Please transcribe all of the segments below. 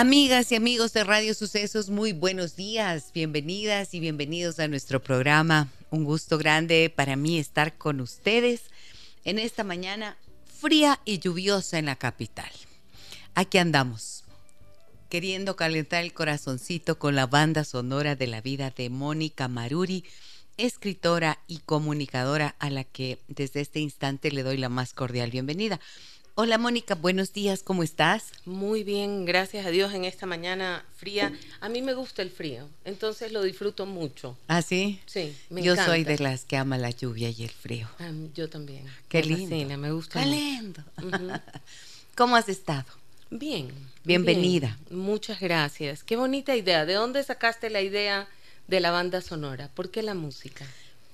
Amigas y amigos de Radio Sucesos, muy buenos días, bienvenidas y bienvenidos a nuestro programa. Un gusto grande para mí estar con ustedes en esta mañana fría y lluviosa en la capital. Aquí andamos, queriendo calentar el corazoncito con la banda sonora de la vida de Mónica Maruri, escritora y comunicadora a la que desde este instante le doy la más cordial bienvenida. Hola Mónica, buenos días, ¿cómo estás? Muy bien, gracias a Dios en esta mañana fría. A mí me gusta el frío, entonces lo disfruto mucho. ¿Ah, sí? Sí, me Yo encanta. soy de las que ama la lluvia y el frío. Ah, yo también. Qué me lindo. fascina, me gusta. Qué mucho. lindo. ¿Cómo has estado? Bien. Bienvenida. bien. Muchas gracias. Qué bonita idea. ¿De dónde sacaste la idea de la banda sonora? ¿Por qué la música?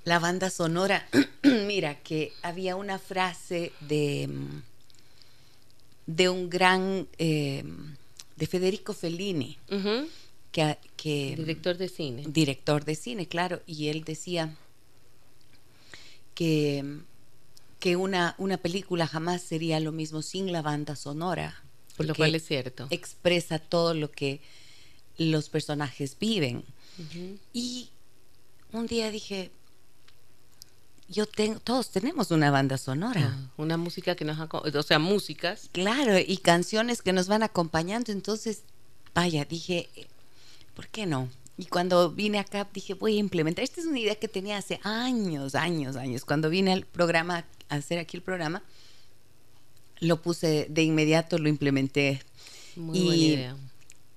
La banda sonora, mira que había una frase de, mm, de un gran, eh, de Federico Fellini, que, que Director de cine. director de cine, claro, y él decía que, que una, una película jamás sería lo mismo sin la banda sonora, Por lo cual es cierto. expresa todo lo que los personajes viven. Y un día dije, yo tengo, todos tenemos una banda sonora. Ah, Una música que nos... O sea, músicas. Claro, y canciones que nos van acompañando. Entonces, vaya, dije, ¿por qué no? Y cuando vine acá dije, voy a implementar. Esta es una idea que tenía hace años, años, años. Cuando vine al programa, a hacer aquí el programa, lo puse de inmediato, lo implementé. Muy Y- buena idea.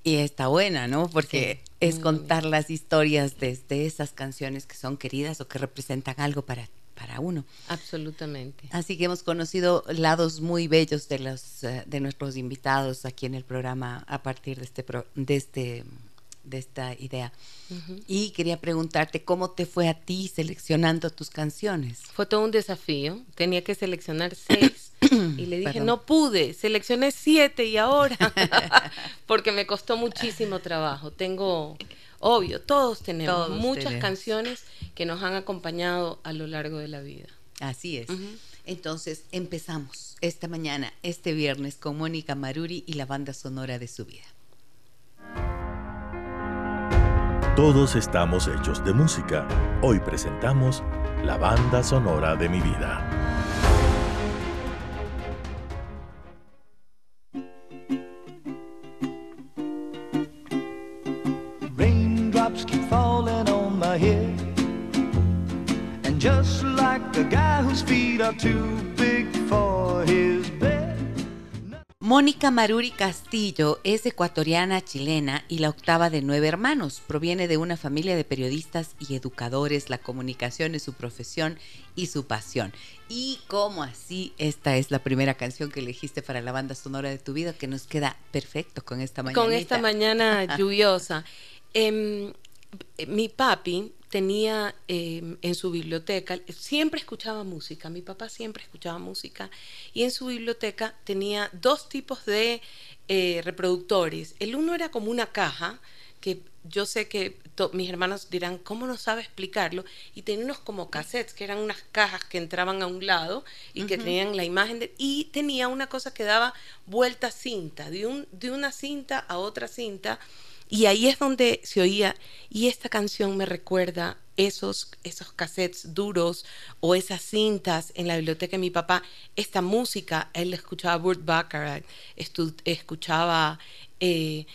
Y está buena, ¿no? Porque Sí, es contar las historias desde esas canciones que son queridas o que representan algo para, para uno. Absolutamente. Así que hemos conocido lados muy bellos de los eh, de nuestros invitados aquí en el programa a partir de este de este de esta idea. Y quería preguntarte cómo te fue a ti seleccionando tus canciones. Fue todo un desafío. Tenía que seleccionar seis. y le dije, Perdón. no pude. Seleccioné siete y ahora. Porque me costó muchísimo trabajo. Tengo, obvio, todos tenemos Todos muchas tenemos. canciones que nos han acompañado a lo largo de la vida. Así es. Entonces empezamos esta mañana, este viernes, con Mónica Maruri y la banda sonora de su vida. Todos estamos hechos de música. Hoy presentamos la banda sonora de mi vida. Just like a guy whose feet are too big for his bed. Mónica Maruri Castillo es ecuatoriana chilena y la octava de nueve hermanos. Proviene de una familia de periodistas y educadores. La comunicación es su profesión y su pasión. Y como así, esta es la primera canción que elegiste para la banda sonora de tu vida, que nos queda perfecto con esta mañana. Con esta mañana lluviosa. Em, mi papi tenía em, en su biblioteca, siempre escuchaba música, mi papá siempre escuchaba música, y en su biblioteca tenía dos tipos de eh, reproductores. El uno era como una caja, que yo sé que mis hermanos dirán, ¿cómo no sabe explicarlo? Y tenía unos como cassettes, que eran unas cajas que entraban a un lado y que tenían la imagen de... Y tenía una cosa que daba vuelta cinta, de, un, de una cinta a otra cinta. Y ahí es donde se oía, y esta canción me recuerda esos, esos cassettes duros o esas cintas en la biblioteca de mi papá. Esta música, él escuchaba Burt Bacharach, escuchaba eh,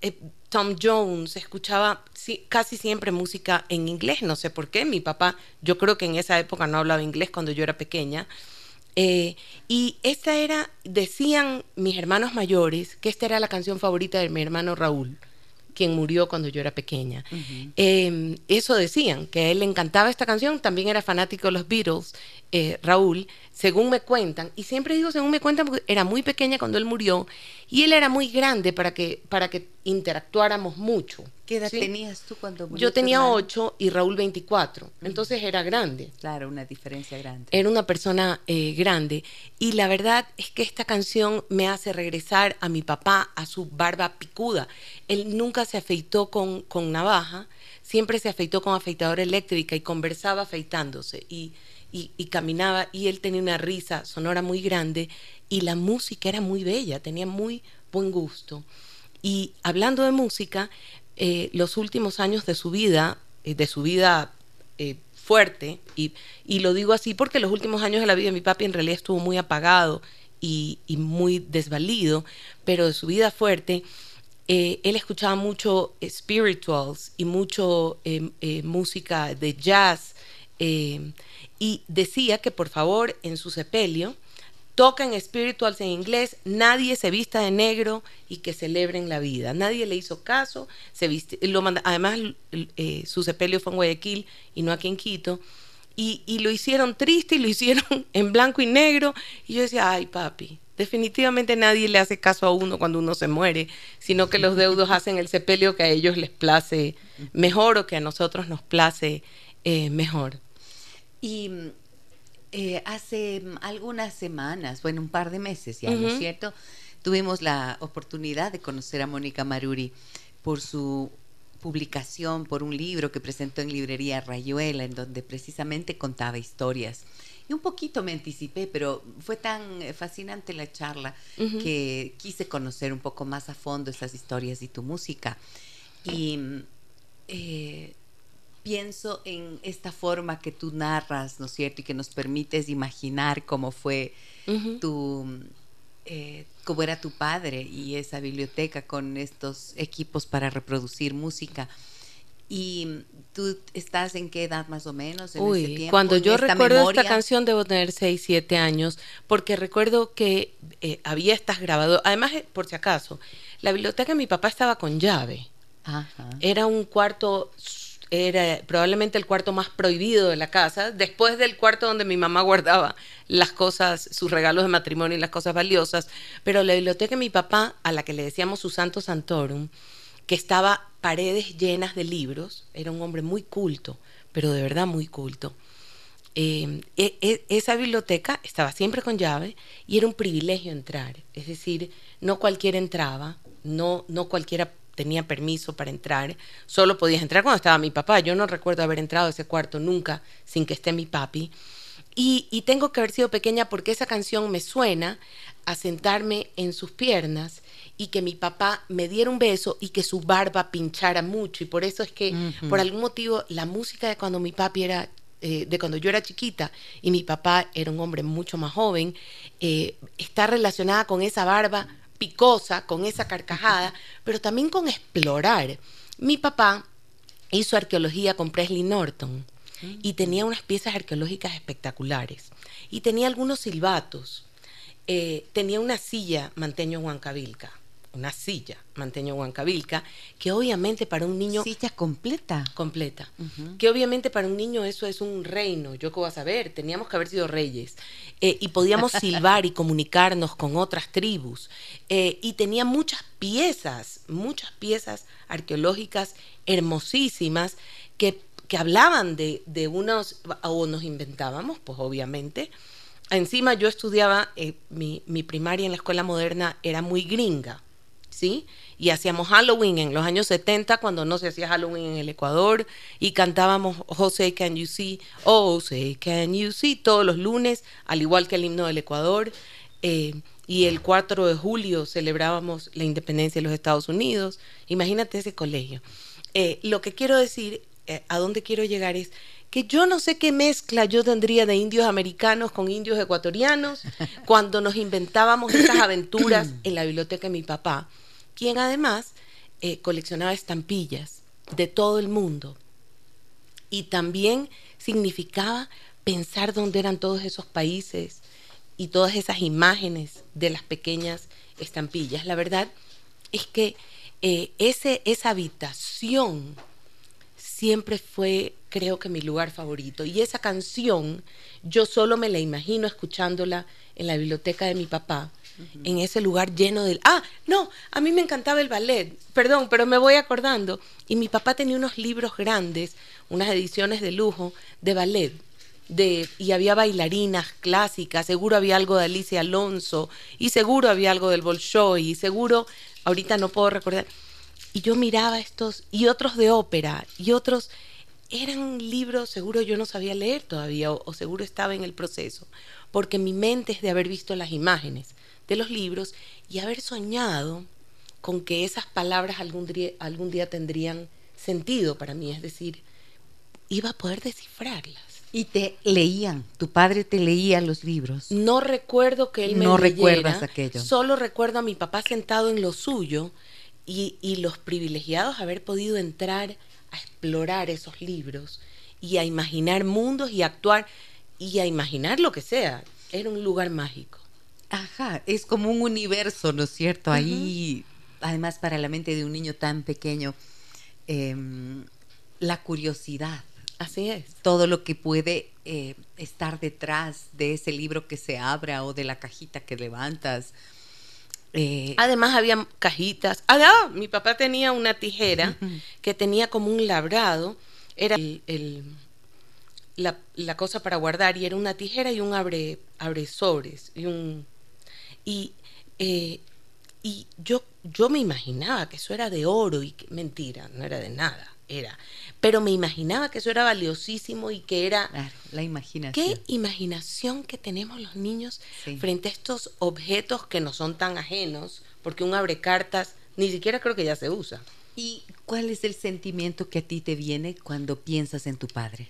eh, Tom Jones, escuchaba casi siempre música en inglés, no sé por qué. Mi papá, yo creo que en esa época no hablaba inglés cuando yo era pequeña. Eh, y esta era, decían mis hermanos mayores, que esta era la canción favorita de mi hermano Raúl. Quien murió cuando yo era pequeña. Eh, eso decían, que a él le encantaba esta canción, también era fanático de los Beatles eh, Raúl, según me cuentan, y siempre digo según me cuentan porque era muy pequeña cuando él murió y él era muy grande para que, para que interactuáramos mucho. ¿Qué edad tenías tú cuando murió? Yo tenía 8 y Raúl 24, entonces era grande. Claro, una diferencia grande. Era una persona eh, grande y la verdad es que esta canción me hace regresar a mi papá, a su barba picuda. Él nunca se afeitó con, con navaja, siempre se afeitó con afeitadora eléctrica y conversaba afeitándose. Y y, caminaba y él tenía una risa sonora muy grande y la música era muy bella, tenía muy buen gusto. Y hablando de música, eh, los últimos años de su vida, eh, de su vida eh, fuerte, y, lo digo así porque los últimos años de la vida de mi papi en realidad estuvo muy apagado y, y muy desvalido, pero de su vida fuerte, él escuchaba mucho spirituals y mucho música de jazz y decía que por favor en su sepelio toquen spirituals en inglés, nadie se vista de negro y que celebren la vida. Nadie le hizo caso, se viste, lo además eh, su sepelio fue en Guayaquil y no aquí en Quito. Y, y, lo hicieron triste y lo hicieron en blanco y negro. Y yo decía, ay papi, definitivamente nadie le hace caso a uno cuando uno se muere, sino que los deudos hacen el sepelio que a ellos les place mejor o que a nosotros nos place eh, mejor. Y eh, hace algunas semanas, bueno, un par de meses ya, ¿no es cierto? Tuvimos la oportunidad de conocer a Mónica Maruri por su publicación, por un libro que presentó en librería Rayuela, en donde precisamente contaba historias. Y un poquito me anticipé, pero fue tan fascinante la charla que quise conocer un poco más a fondo esas historias y tu música. Y eh, pienso en esta forma que tú narras, ¿no es cierto? Y que nos permites imaginar cómo fue tu, eh, cómo era tu padre y esa biblioteca con estos equipos para reproducir música. ¿Y tú estás en qué edad más o menos? En Uy, tiempo, cuando yo recuerdo esta canción debo tener 6, 7 años, porque recuerdo que eh, había estas grabadoras. Además, eh, por si acaso, la biblioteca de mi papá estaba con llave. Era un cuarto era probablemente el cuarto más prohibido de la casa, después del cuarto donde mi mamá guardaba las cosas, sus regalos de matrimonio y las cosas valiosas, pero la biblioteca de mi papá, a la que le decíamos su Santo Santorum, que estaba paredes llenas de libros, era un hombre muy culto, pero de verdad muy culto. Eh, e, e, esa biblioteca estaba siempre con llave y era un privilegio entrar, es decir, no cualquiera entraba, no, no cualquiera tenía permiso para entrar, solo podías entrar cuando estaba mi papá. Yo no recuerdo haber entrado a ese cuarto nunca sin que esté mi papi. Y, tengo que haber sido pequeña porque esa canción me suena a sentarme en sus piernas y que mi papá me diera un beso y que su barba pinchara mucho. Y por eso es que, por algún motivo, la música de cuando mi papi era eh, de cuando yo era chiquita y mi papá era un hombre mucho más joven, eh, está relacionada con esa barba picosa, con esa carcajada, pero también con explorar. Mi papá hizo arqueología con Presley Norton y tenía unas piezas arqueológicas espectaculares y tenía algunos silbatos. Eh, tenía una silla manteño Huancavilca una silla manteño Huancavilca, que obviamente para un niño... Silla completa. Completa. Que obviamente para un niño eso es un reino, yo qué voy a saber, teníamos que haber sido reyes. Eh, y podíamos silbar y comunicarnos con otras tribus. Eh, y tenía muchas piezas, muchas piezas arqueológicas hermosísimas que, que hablaban de, de unos, o nos inventábamos, pues obviamente, Encima yo estudiaba, eh, mi, mi, primaria en la escuela moderna era muy gringa. ¿Sí? Y hacíamos Halloween en los años 70 cuando no se hacía Halloween en el Ecuador y cantábamos Jose Can You See, Oh Say Can You See todos los lunes, al igual que el himno del Ecuador. Eh, y el 4 de julio celebrábamos la independencia de los Estados Unidos. Imagínate ese colegio. Eh, lo que quiero decir, eh, a dónde quiero llegar es que yo no sé qué mezcla yo tendría de indios americanos con indios ecuatorianos cuando nos inventábamos estas aventuras en la biblioteca de mi papá quien además eh, coleccionaba estampillas de todo el mundo. Y también significaba pensar dónde eran todos esos países y todas esas imágenes de las pequeñas estampillas. La verdad es que eh, ese, esa habitación siempre fue, creo que, mi lugar favorito. Y esa canción yo solo me la imagino escuchándola en la biblioteca de mi papá, en ese lugar lleno del... Ah, no, a mí me encantaba el ballet, perdón, pero me voy acordando. Y mi papá tenía unos libros grandes, unas ediciones de lujo de ballet. De, y había bailarinas clásicas, seguro había algo de Alicia Alonso, y seguro había algo del Bolshoi, y seguro, ahorita no puedo recordar. Y yo miraba estos, y otros de ópera, y otros, eran libros, seguro yo no sabía leer todavía, o seguro estaba en el proceso, porque mi mente es de haber visto las imágenes de los libros y haber soñado con que esas palabras algún día, algún día tendrían sentido para mí, es decir, iba a poder descifrarlas. Y te leían, tu padre te leía los libros. No recuerdo que él me No leyera, recuerdas aquello. Solo recuerdo a mi papá sentado en lo suyo y, y los privilegiados haber podido entrar a explorar esos libros y a imaginar mundos y a actuar y a imaginar lo que sea. Era un lugar mágico. Ajá, es como un universo, ¿no es cierto? Ahí, además para la mente de un niño tan pequeño, em, la curiosidad, Así es. todo lo que puede eh, estar detrás de ese libro que se abra o de la cajita que levantas. Eh, Además había cajitas. Ah, mi papá tenía una tijera que tenía como un labrado. Era el, el- la, la cosa para guardar y era una tijera y un abre, abre sobres y un y eh, y yo yo me imaginaba que eso era de oro y que mentira no era de nada era pero me imaginaba que eso era valiosísimo y que era claro, la imaginación. Qué imaginación que tenemos los niños Sí. frente a estos objetos que no son tan ajenos, porque un abrecartas ni siquiera creo que ya se usa. ¿Y cuál es el sentimiento que a ti te viene cuando piensas en tu padre?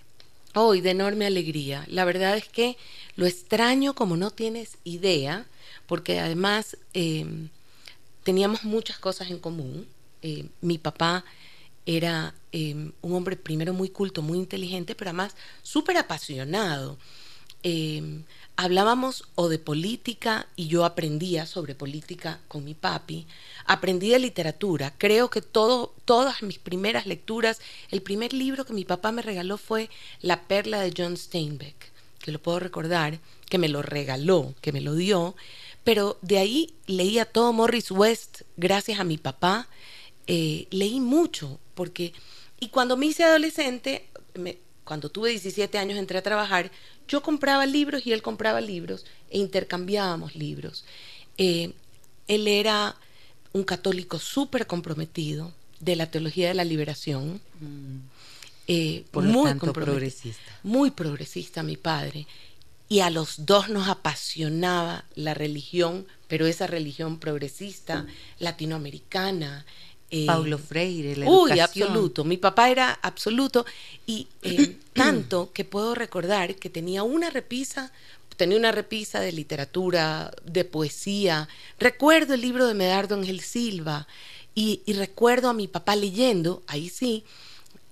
Hoy de enorme alegría. La verdad es que lo extraño como no tienes idea, porque además eh, teníamos muchas cosas en común. Eh, mi papá era eh, un hombre primero muy culto, muy inteligente, pero además súper apasionado. Hablábamos o de política y yo aprendía sobre política con mi papi, aprendí de literatura, creo que todo, todas mis primeras lecturas, el primer libro que mi papá me regaló fue La perla de John Steinbeck, que lo puedo recordar, que me lo regaló, que me lo dio, pero de ahí leía todo Morris West gracias a mi papá, eh, leí mucho, porque, y cuando me hice adolescente, me- cuando tuve 17 años entré a trabajar, yo compraba libros y él compraba libros e intercambiábamos libros. Eh, él era un católico súper comprometido de la teología de la liberación. eh, Mm. Por lo muy tanto, progresista. Muy progresista mi padre. Y a los dos nos apasionaba la religión, pero esa religión progresista, latinoamericana. eh, Paulo Freire, la Uy, educación. absoluto. Mi papá era absoluto y eh, tanto que puedo recordar que tenía una repisa, tenía una repisa de literatura, de poesía. Recuerdo el libro de Medardo Ángel Silva y, y recuerdo a mi papá leyendo, ahí sí,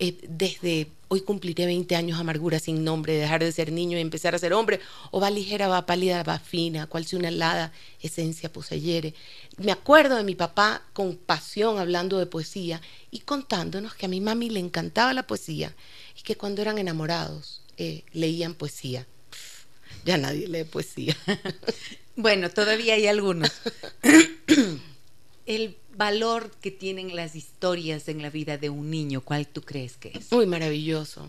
eh, desde hoy cumpliré 20 años amargura sin nombre, dejar de ser niño y empezar a ser hombre, o va ligera, va pálida, va fina, cual si una helada esencia poseyere. Me acuerdo de mi papá con pasión hablando de poesía y contándonos que a mi mami le encantaba la poesía y que cuando eran enamorados eh, leían poesía. Pff, ya nadie lee poesía. Bueno, todavía hay algunos. El valor que tienen las historias en la vida de un niño, ¿cuál tú crees que es? Muy maravilloso.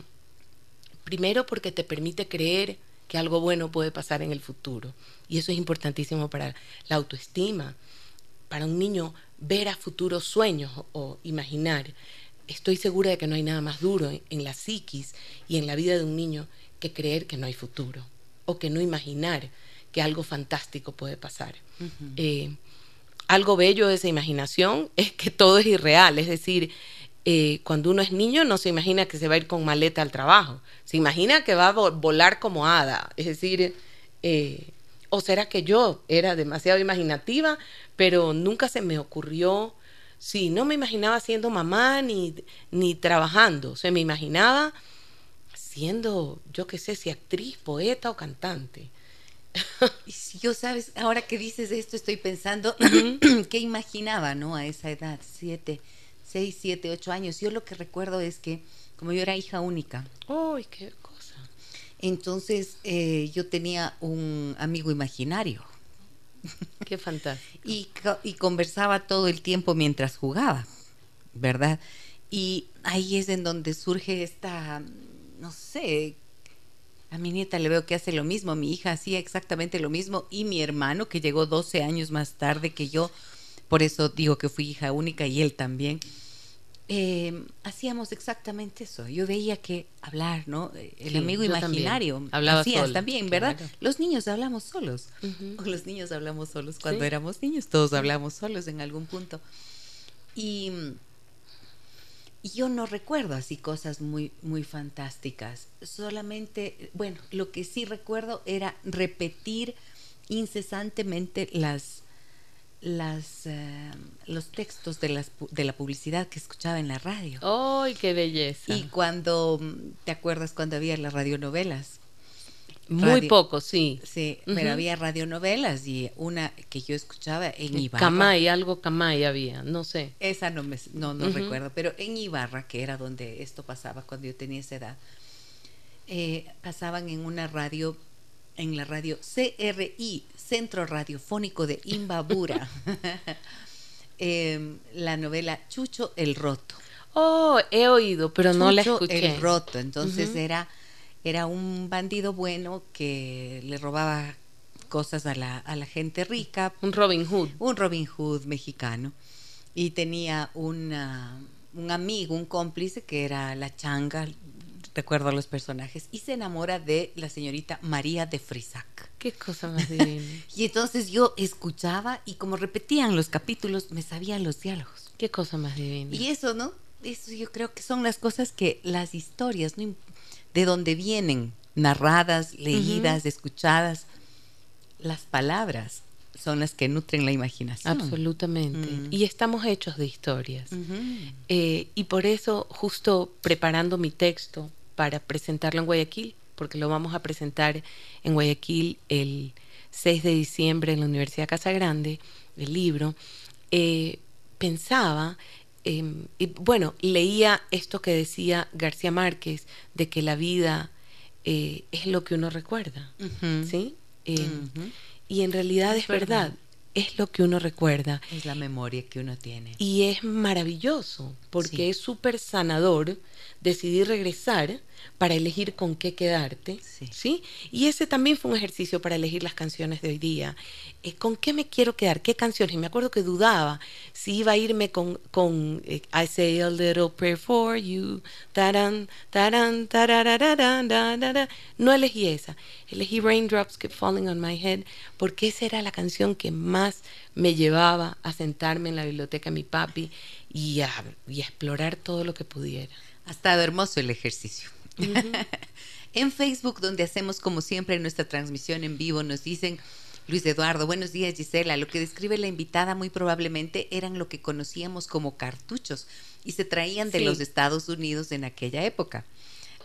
Primero porque te permite creer que algo bueno puede pasar en el futuro. Y eso es importantísimo para la autoestima. Para un niño ver a futuros sueños o, imaginar. Estoy segura de que no hay nada más duro en, la psiquis y en la vida de un niño que creer que no hay futuro o que no imaginar que algo fantástico puede pasar. Eh, algo bello de esa imaginación es que todo es irreal, es decir, eh, cuando uno es niño no se imagina que se va a ir con maleta al trabajo, se imagina que va a vo- volar como hada, es decir, eh, o será que yo era demasiado imaginativa, pero nunca se me ocurrió, sí, no me imaginaba siendo mamá ni, ni trabajando, se me imaginaba siendo, yo qué sé, si actriz, poeta o cantante. Y si yo, sabes, ahora que dices esto, estoy pensando qué imaginaba, ¿no? A esa edad, siete, seis, siete, ocho años. Yo lo que recuerdo es que, como yo era hija única, ¡Uy, qué cosa! Entonces eh, yo tenía un amigo imaginario. Qué fantástico. Y, y conversaba todo el tiempo mientras jugaba, ¿verdad? Y ahí es en donde surge esta, no sé, a mi nieta le veo que hace lo mismo, mi hija hacía exactamente lo mismo y mi hermano que llegó 12 años más tarde que yo, por eso digo que fui hija única y él también eh, hacíamos exactamente eso. Yo veía que hablar, ¿no? El amigo imaginario. Hablaba también, ¿verdad? Los niños hablamos solos. Los niños hablamos solos cuando éramos niños. Todos hablamos solos en algún punto. Y, yo no recuerdo así cosas muy, muy fantásticas. Solamente, bueno, lo que sí recuerdo era repetir incesantemente las las, eh, los textos de, las, de la publicidad que escuchaba en la radio. ¡Ay, qué belleza! Y cuando, ¿te acuerdas cuando había las radionovelas? Muy poco, sí. Sí, pero había radionovelas y una que yo escuchaba en Ibarra. Camay, algo Camay había, no sé. Esa no me no, no recuerdo, pero en Ibarra, que era donde esto pasaba cuando yo tenía esa edad, eh, pasaban en una radio en la radio CRI, Centro Radiofónico de Imbabura, em, la novela Chucho el Roto. Oh, he oído, pero no la escuché. El Roto, entonces era, era un bandido bueno que le robaba cosas a la, a la gente rica. Un Robin Hood. Un Robin Hood mexicano. Y tenía una, un amigo, un cómplice que era la changa, recuerdo a los personajes, y se enamora de la señorita María de Frisac. Qué cosa más divina. y entonces yo escuchaba y como repetían los capítulos, me sabían los diálogos. Qué cosa más divina. Y eso, ¿no? Eso yo creo que son las cosas que las historias, ¿no? De donde vienen, narradas, leídas, escuchadas, las palabras son las que nutren la imaginación. Absolutamente. Mm. Y estamos hechos de historias. Eh, y por eso, justo preparando mi texto para presentarlo en Guayaquil, porque lo vamos a presentar en Guayaquil el 6 de diciembre en la Universidad Casa Grande, el libro, eh, pensaba, em, y bueno, leía esto que decía García Márquez, de que la vida eh, es lo que uno recuerda, ¿sí? Em, y en realidad es, verdad. es lo que uno recuerda. Es la memoria que uno tiene. Y es maravilloso, porque es súper sanador decidir regresar para elegir con qué quedarte, sí. Y ese también fue un ejercicio para elegir las canciones de hoy día. Eh, ¿Con qué me quiero quedar? ¿Qué canciones? Y me acuerdo que dudaba si iba a irme con, con eh, I Say a Little Prayer for You, taran, taran, no elegí esa, elegí Raindrops Keep Falling on My Head porque esa era la canción que más me llevaba a sentarme en la biblioteca de mi papi y a, y a explorar todo lo que pudiera. Ha estado hermoso el ejercicio. en Facebook, donde hacemos como siempre nuestra transmisión en vivo, nos dicen, Luis Eduardo, buenos días Gisela, lo que describe la invitada muy probablemente eran lo que conocíamos como cartuchos y se traían de los Estados Unidos en aquella época.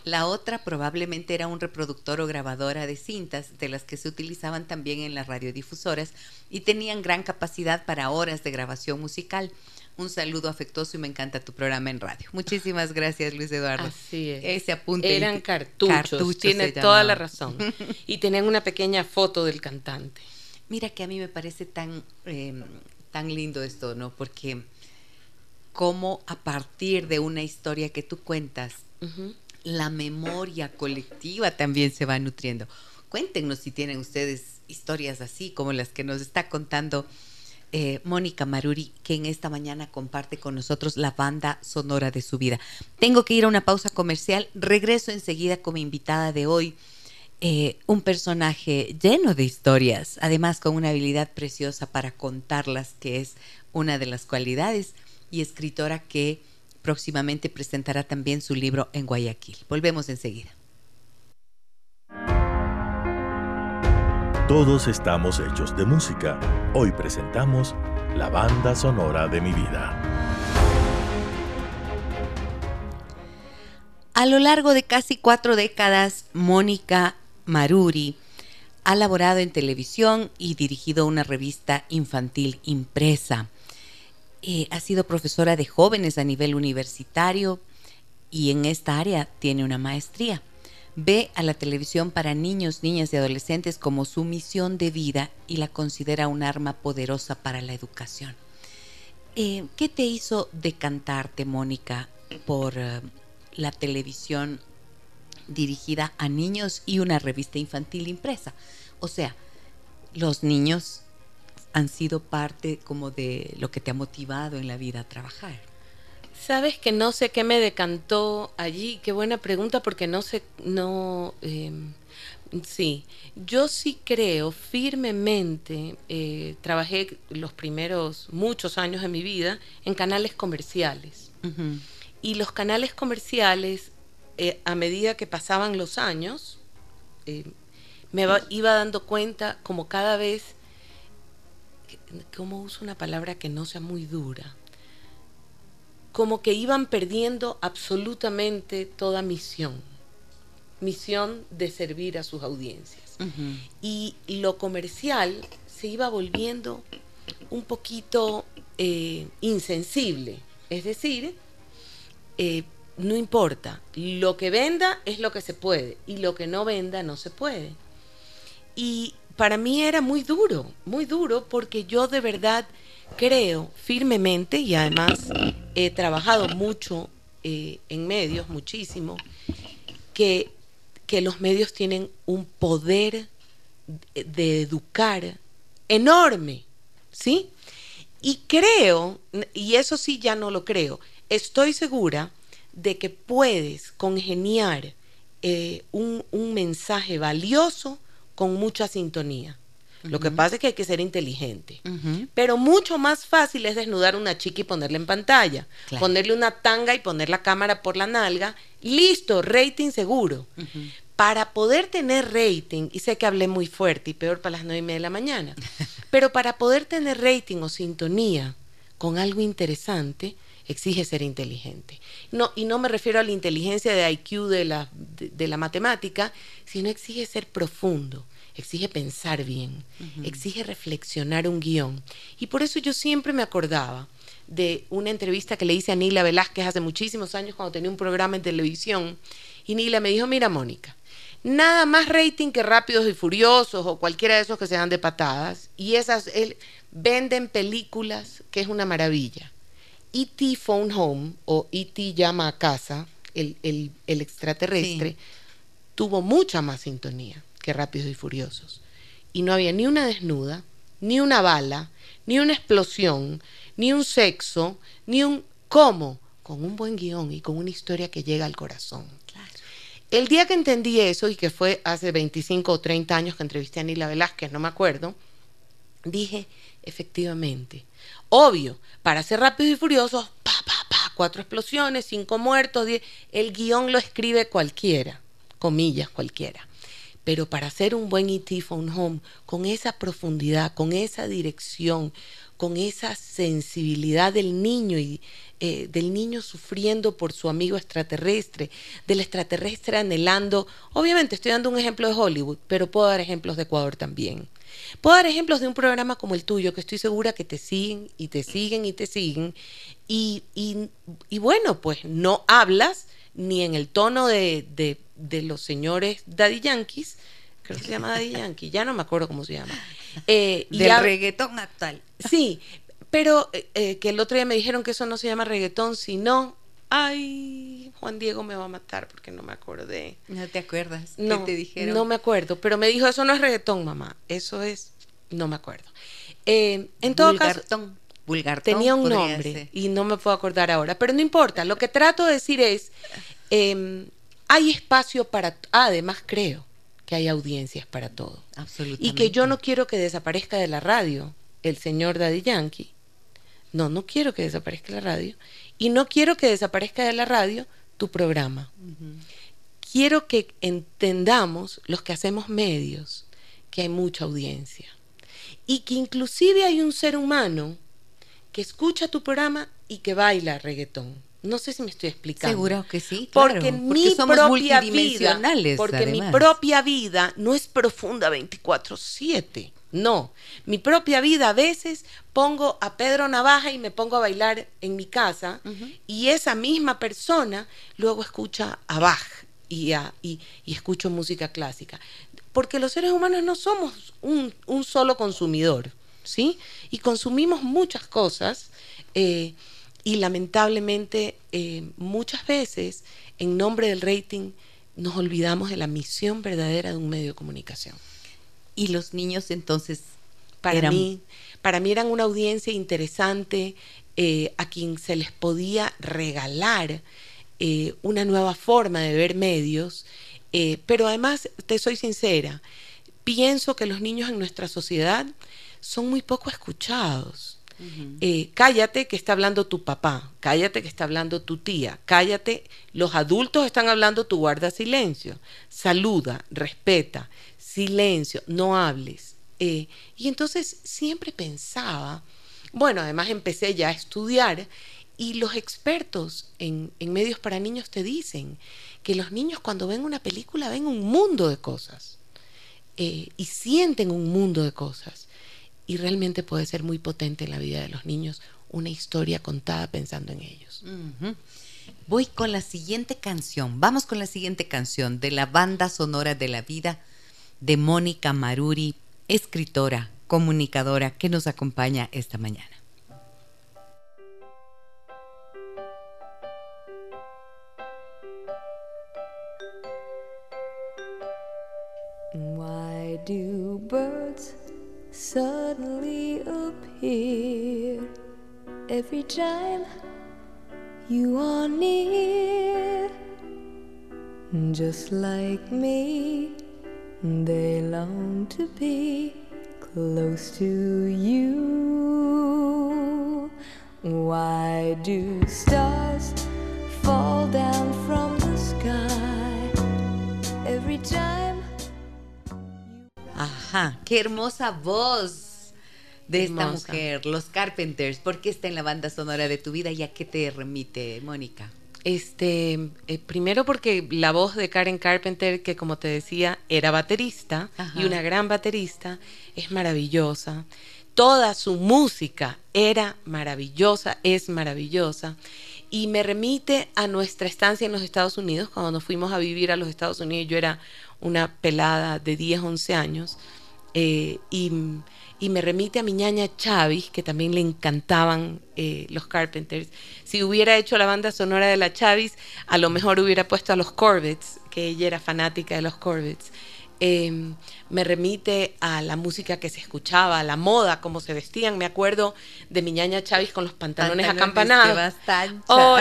La otra probablemente era un reproductor o grabadora de cintas, de las que se utilizaban también en las radiodifusoras y tenían gran capacidad para horas de grabación musical un saludo afectuoso y me encanta tu programa en radio. Muchísimas gracias, Luis Eduardo. Así es. Ese apunte. Eran cartuchos, tiene toda la razón. Y tenían una pequeña foto del cantante. Mira que a mí me parece tan, em, tan lindo esto, ¿no? Porque cómo a partir de una historia que tú cuentas, la memoria colectiva también se va nutriendo. Cuéntenos si tienen ustedes historias así como las que nos está contando eh, Mónica Maruri, que en esta mañana comparte con nosotros la banda sonora de su vida. Tengo que ir a una pausa comercial, regreso enseguida con mi invitada de hoy, eh, un personaje lleno de historias, además con una habilidad preciosa para contarlas, que es una de las cualidades, y escritora que próximamente presentará también su libro en Guayaquil. Volvemos enseguida. Todos estamos hechos de música. Hoy presentamos la banda sonora de mi vida. A lo largo de casi cuatro décadas, Mónica Maruri ha laborado en televisión y dirigido una revista infantil impresa. Eh, ha sido profesora de jóvenes a nivel universitario y en esta área tiene una maestría. Ve a la televisión para niños, niñas y adolescentes como su misión de vida y la considera un arma poderosa para la educación. Eh, ¿Qué te hizo decantarte, Mónica, por eh, la televisión dirigida a niños y una revista infantil impresa? O sea, los niños han sido parte como de lo que te ha motivado en la vida a trabajar. Sabes que no sé qué me decantó allí. Qué buena pregunta porque no sé, no, em, sí, yo sí creo firmemente. Eh, trabajé los primeros muchos años de mi vida en canales comerciales y los canales comerciales eh, a medida que pasaban los años eh, me iba dando cuenta como cada vez ¿cómo uso una palabra que no sea muy dura? Como que iban perdiendo absolutamente toda misión, misión de servir a sus audiencias. Y lo comercial se iba volviendo un poquito eh, insensible, es decir, eh, no importa, lo que venda es lo que se puede y lo que no venda no se puede. Y para mí era muy duro, muy duro, porque yo de verdad creo firmemente y además he trabajado mucho eh, en medios, muchísimo, que, que los medios tienen un poder de educar enorme, ¿sí? Y creo, y eso sí ya no lo creo, estoy segura de que puedes congeniar eh, un, un mensaje valioso con mucha sintonía. Lo que pasa es que hay que ser inteligente. Pero mucho más fácil es desnudar a una chica y ponerla en pantalla. Ponerle una tanga y poner la cámara por la nalga. Listo, rating seguro. Para poder tener rating, y sé que hablé muy fuerte y peor para las nueve y media de la mañana, pero para poder tener rating o sintonía con algo interesante, exige ser inteligente. No, y no me refiero a la inteligencia de IQ de la, de, la matemática, sino exige ser profundo, exige pensar bien, exige reflexionar un guion. Y por eso yo siempre me acordaba de una entrevista que le hice a Nila Velázquez hace muchísimos años cuando tenía un programa en televisión. Y Nila me dijo, mira Mónica, nada más rating que Rápidos y Furiosos o cualquiera de esos que se dan de patadas. Y esas él, venden películas, que es una maravilla. E.T. Phone Home o E.T. llama a casa, el, extraterrestre, tuvo mucha más sintonía que Rápidos y Furiosos. Y no había ni una desnuda, ni una bala, ni una explosión, ni un sexo, ni un cómo, con un buen guion y con una historia que llega al corazón. El día que entendí eso, y que fue hace 25 o 30 años que entrevisté a Nila Velázquez, no me acuerdo, dije, efectivamente, Obvio, para ser rápidos y furiosos, pa, pa, pa, cuatro explosiones, cinco muertos, diez, el guion lo escribe cualquiera, comillas, cualquiera. Pero para hacer un buen E.T. Phone Home, con esa profundidad, con esa dirección, con esa sensibilidad del niño y eh, del niño sufriendo por su amigo extraterrestre, del extraterrestre anhelando, obviamente estoy dando un ejemplo de Hollywood, pero puedo dar ejemplos de Ecuador también. Puedo dar ejemplos de un programa como el tuyo, que estoy segura que te siguen y te siguen y te siguen. Y, y, bueno, pues no hablas ni en el tono de, de, los señores Daddy Yankees, creo que se llama Daddy Yankee, ya no me acuerdo cómo se llama. Eh, Del reggaetón actual. Sí, pero eh, eh, que el otro día me dijeron que eso no se llama reggaetón, sino Ay, Juan Diego me va a matar porque no me acordé. ¿No te acuerdas? No, te dijeron? No me acuerdo, pero me dijo, eso no es reggaetón, mamá. Eso es, no me acuerdo. Eh, en todo caso, tenía un nombre y no me puedo acordar ahora, pero no importa. Lo que trato de decir es, em, hay espacio para, además creo que hay audiencias para todo. Absolutamente. Y que yo no quiero que desaparezca de la radio el señor Daddy Yankee. No, no quiero que desaparezca la radio y no quiero que desaparezca de la radio tu programa. Quiero que entendamos los que hacemos medios, que hay mucha audiencia. Y que inclusive hay un ser humano que escucha tu programa y que baila reggaetón. No sé si me estoy explicando. Seguro que sí. porque mi propia vida, porque mi propia vida no es profunda 24/7. No, mi propia vida a veces pongo a Pedro Navaja y me pongo a bailar en mi casa y esa misma persona luego escucha a Bach y, y, escucho música clásica. Porque los seres humanos no somos un, solo consumidor, ¿sí? Y consumimos muchas cosas eh, y lamentablemente eh, muchas veces en nombre del rating nos olvidamos de la misión verdadera de un medio de comunicación. Y los niños entonces para mí para mí eran una audiencia interesante eh, a quien se les podía regalar eh, una nueva forma de ver medios, pero además, te soy sincera, pienso que los niños en nuestra sociedad son muy poco escuchados. Cállate que está hablando tu papá, cállate que está hablando tu tía, cállate, los adultos están hablando, tu guarda silencio, saluda, respeta, silencio, no hables. y entonces siempre pensaba, bueno, además empecé ya a estudiar y los expertos en, medios para niños te dicen que los niños cuando ven una película ven un mundo de cosas eh, y sienten un mundo de cosas. Y realmente puede ser muy potente en la vida de los niños una historia contada pensando en ellos. Voy con la siguiente canción. Vamos con la siguiente canción de la banda sonora de la vida de Mónica Maruri, escritora, comunicadora que nos acompaña esta mañana. Every time you are near? Just like me, they long to be close to you. Why do stars fall down from the sky every time? You... Ajá, qué hermosa voz de esta mujer, los Carpenters. ¿Por qué está en la banda sonora de tu vida y a qué te remite, Mónica? Este, eh, primero porque la voz de Karen Carpenter, que como te decía, era baterista y una gran baterista, es maravillosa. Toda su música era maravillosa, es maravillosa. Y me remite a nuestra estancia en los Estados Unidos, cuando nos fuimos a vivir a los Estados Unidos. Yo era una pelada de 10, 11 años. Eh, y y me remite a mi ñaña Chavis, que también le encantaban eh, los Carpenters. Si hubiera hecho la banda sonora de la Chavis, a lo mejor hubiera puesto a los Corbett's, que ella era fanática de los Corbett's. Em, me remite a la música que se escuchaba, a la moda, cómo se vestían. Me acuerdo de mi ñaña Chavis con los pantalones, acampanados. Oh,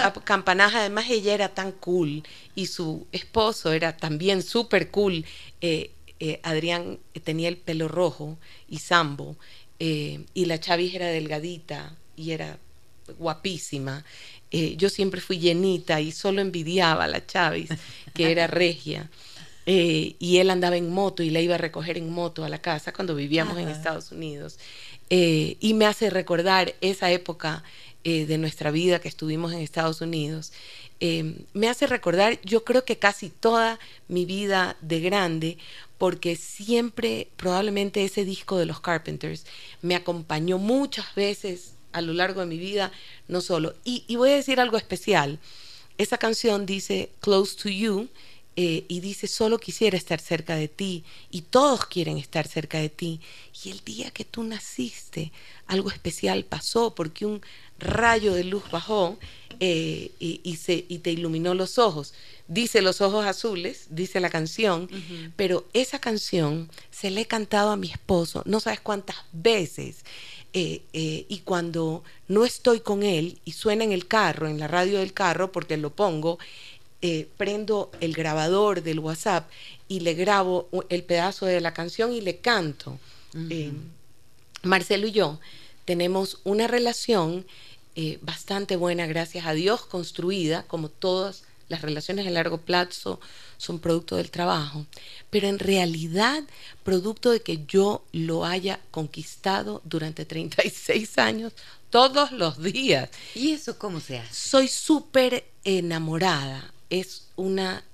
acampanadas, además ella era tan cool y su esposo era también súper cool. Eh, eh, Adrián tenía el pelo rojo y sambo, eh, y la Chavis era delgadita y era guapísima. Eh, yo siempre fui llenita y solo envidiaba a la Chavis, que era regia. y él andaba en moto y la iba a recoger en moto a la casa cuando vivíamos en Estados Unidos. y me hace recordar esa época de nuestra vida que estuvimos en Estados Unidos. me hace recordar, yo creo que casi toda mi vida de grande, porque siempre, probablemente ese disco de los Carpenters me acompañó muchas veces a lo largo de mi vida, no solo. Y, voy a decir algo especial. Esa canción dice Close to You eh, y dice solo quisiera estar cerca de ti y todos quieren estar cerca de ti. Y el día que tú naciste, algo especial pasó porque un rayo de luz bajó eh, y, se, y te iluminó los ojos dice Los Ojos Azules, dice la canción, pero esa canción se le he cantado a mi esposo no sabes cuántas veces. Eh, eh, y cuando no estoy con él y suena en el carro, en la radio del carro, porque lo pongo, eh, prendo el grabador del WhatsApp y le grabo el pedazo de la canción y le canto. Marcelo y yo tenemos una relación bastante buena, gracias a Dios, construida, como todas las relaciones a largo plazo son producto del trabajo, pero en realidad producto de que yo lo haya conquistado durante 36 años todos los días. ¿Y eso cómo se hace? Soy súper enamorada, es una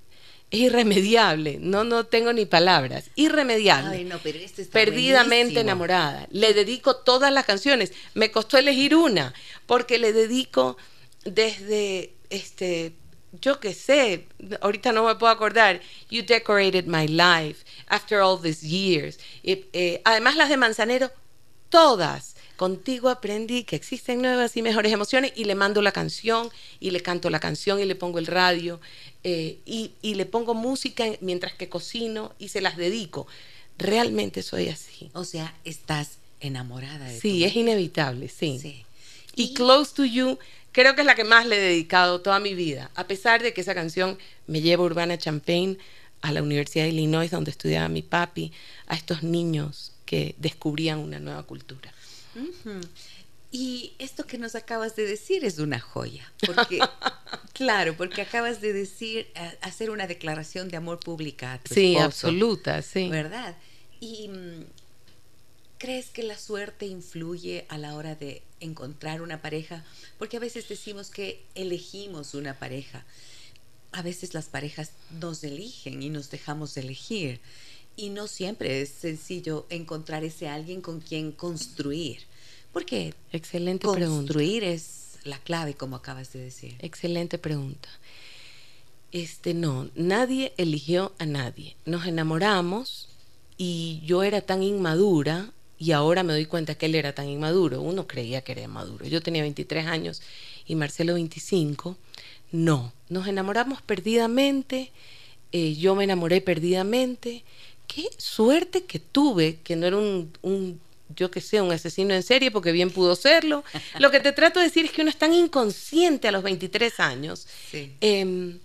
es irremediable, no no tengo ni palabras, irremediable. Ay, no, pero este está perdidamente enamorada. Le dedico todas las canciones. Me costó elegir una porque le dedico desde este yo qué sé, ahorita no me puedo acordar, You Decorated My Life, After All These Years. Eh, eh, además las de Manzanero, todas. Contigo aprendí que existen nuevas y mejores emociones y le mando la canción y le canto la canción y le pongo el radio eh, y, y le pongo música mientras que cocino y se las dedico. Realmente soy así. O sea, estás enamorada de Sí, tu- es inevitable, sí. Sí. Y Close to You creo que es la que más le he dedicado toda mi vida, a pesar de que esa canción me lleva a Urbana Champaign, a la Universidad de Illinois, donde estudiaba mi papi, a estos niños que descubrían una nueva cultura. Ujú. Y esto que nos acabas de decir es una joya, porque claro, porque acabas de decir eh, hacer una declaración de amor pública a tu Sí, esposo, absoluta, sí. ¿verdad? Y mm, ¿crees que la suerte influye a la hora de encontrar una pareja? Porque a veces decimos que elegimos una pareja. A veces las parejas nos eligen y nos dejamos de elegir. Y no siempre es sencillo encontrar ese alguien con quien construir. Porque Excelente pregunta. construir es la clave, como acabas de decir. Excelente pregunta. Este no, nadie eligió a nadie. Nos enamoramos y yo era tan inmadura y ahora me doy cuenta que él era tan inmaduro. Uno creía que era maduro. Yo tenía 23 años y Marcelo 25. No, nos enamoramos perdidamente. eh, yo me enamoré perdidamente. Qué suerte que tuve, que no era un, un yo que sé, un asesino en serie, porque bien pudo serlo. Lo que te trato de decir es que uno es tan inconsciente a los 23 años. Sí. Eh,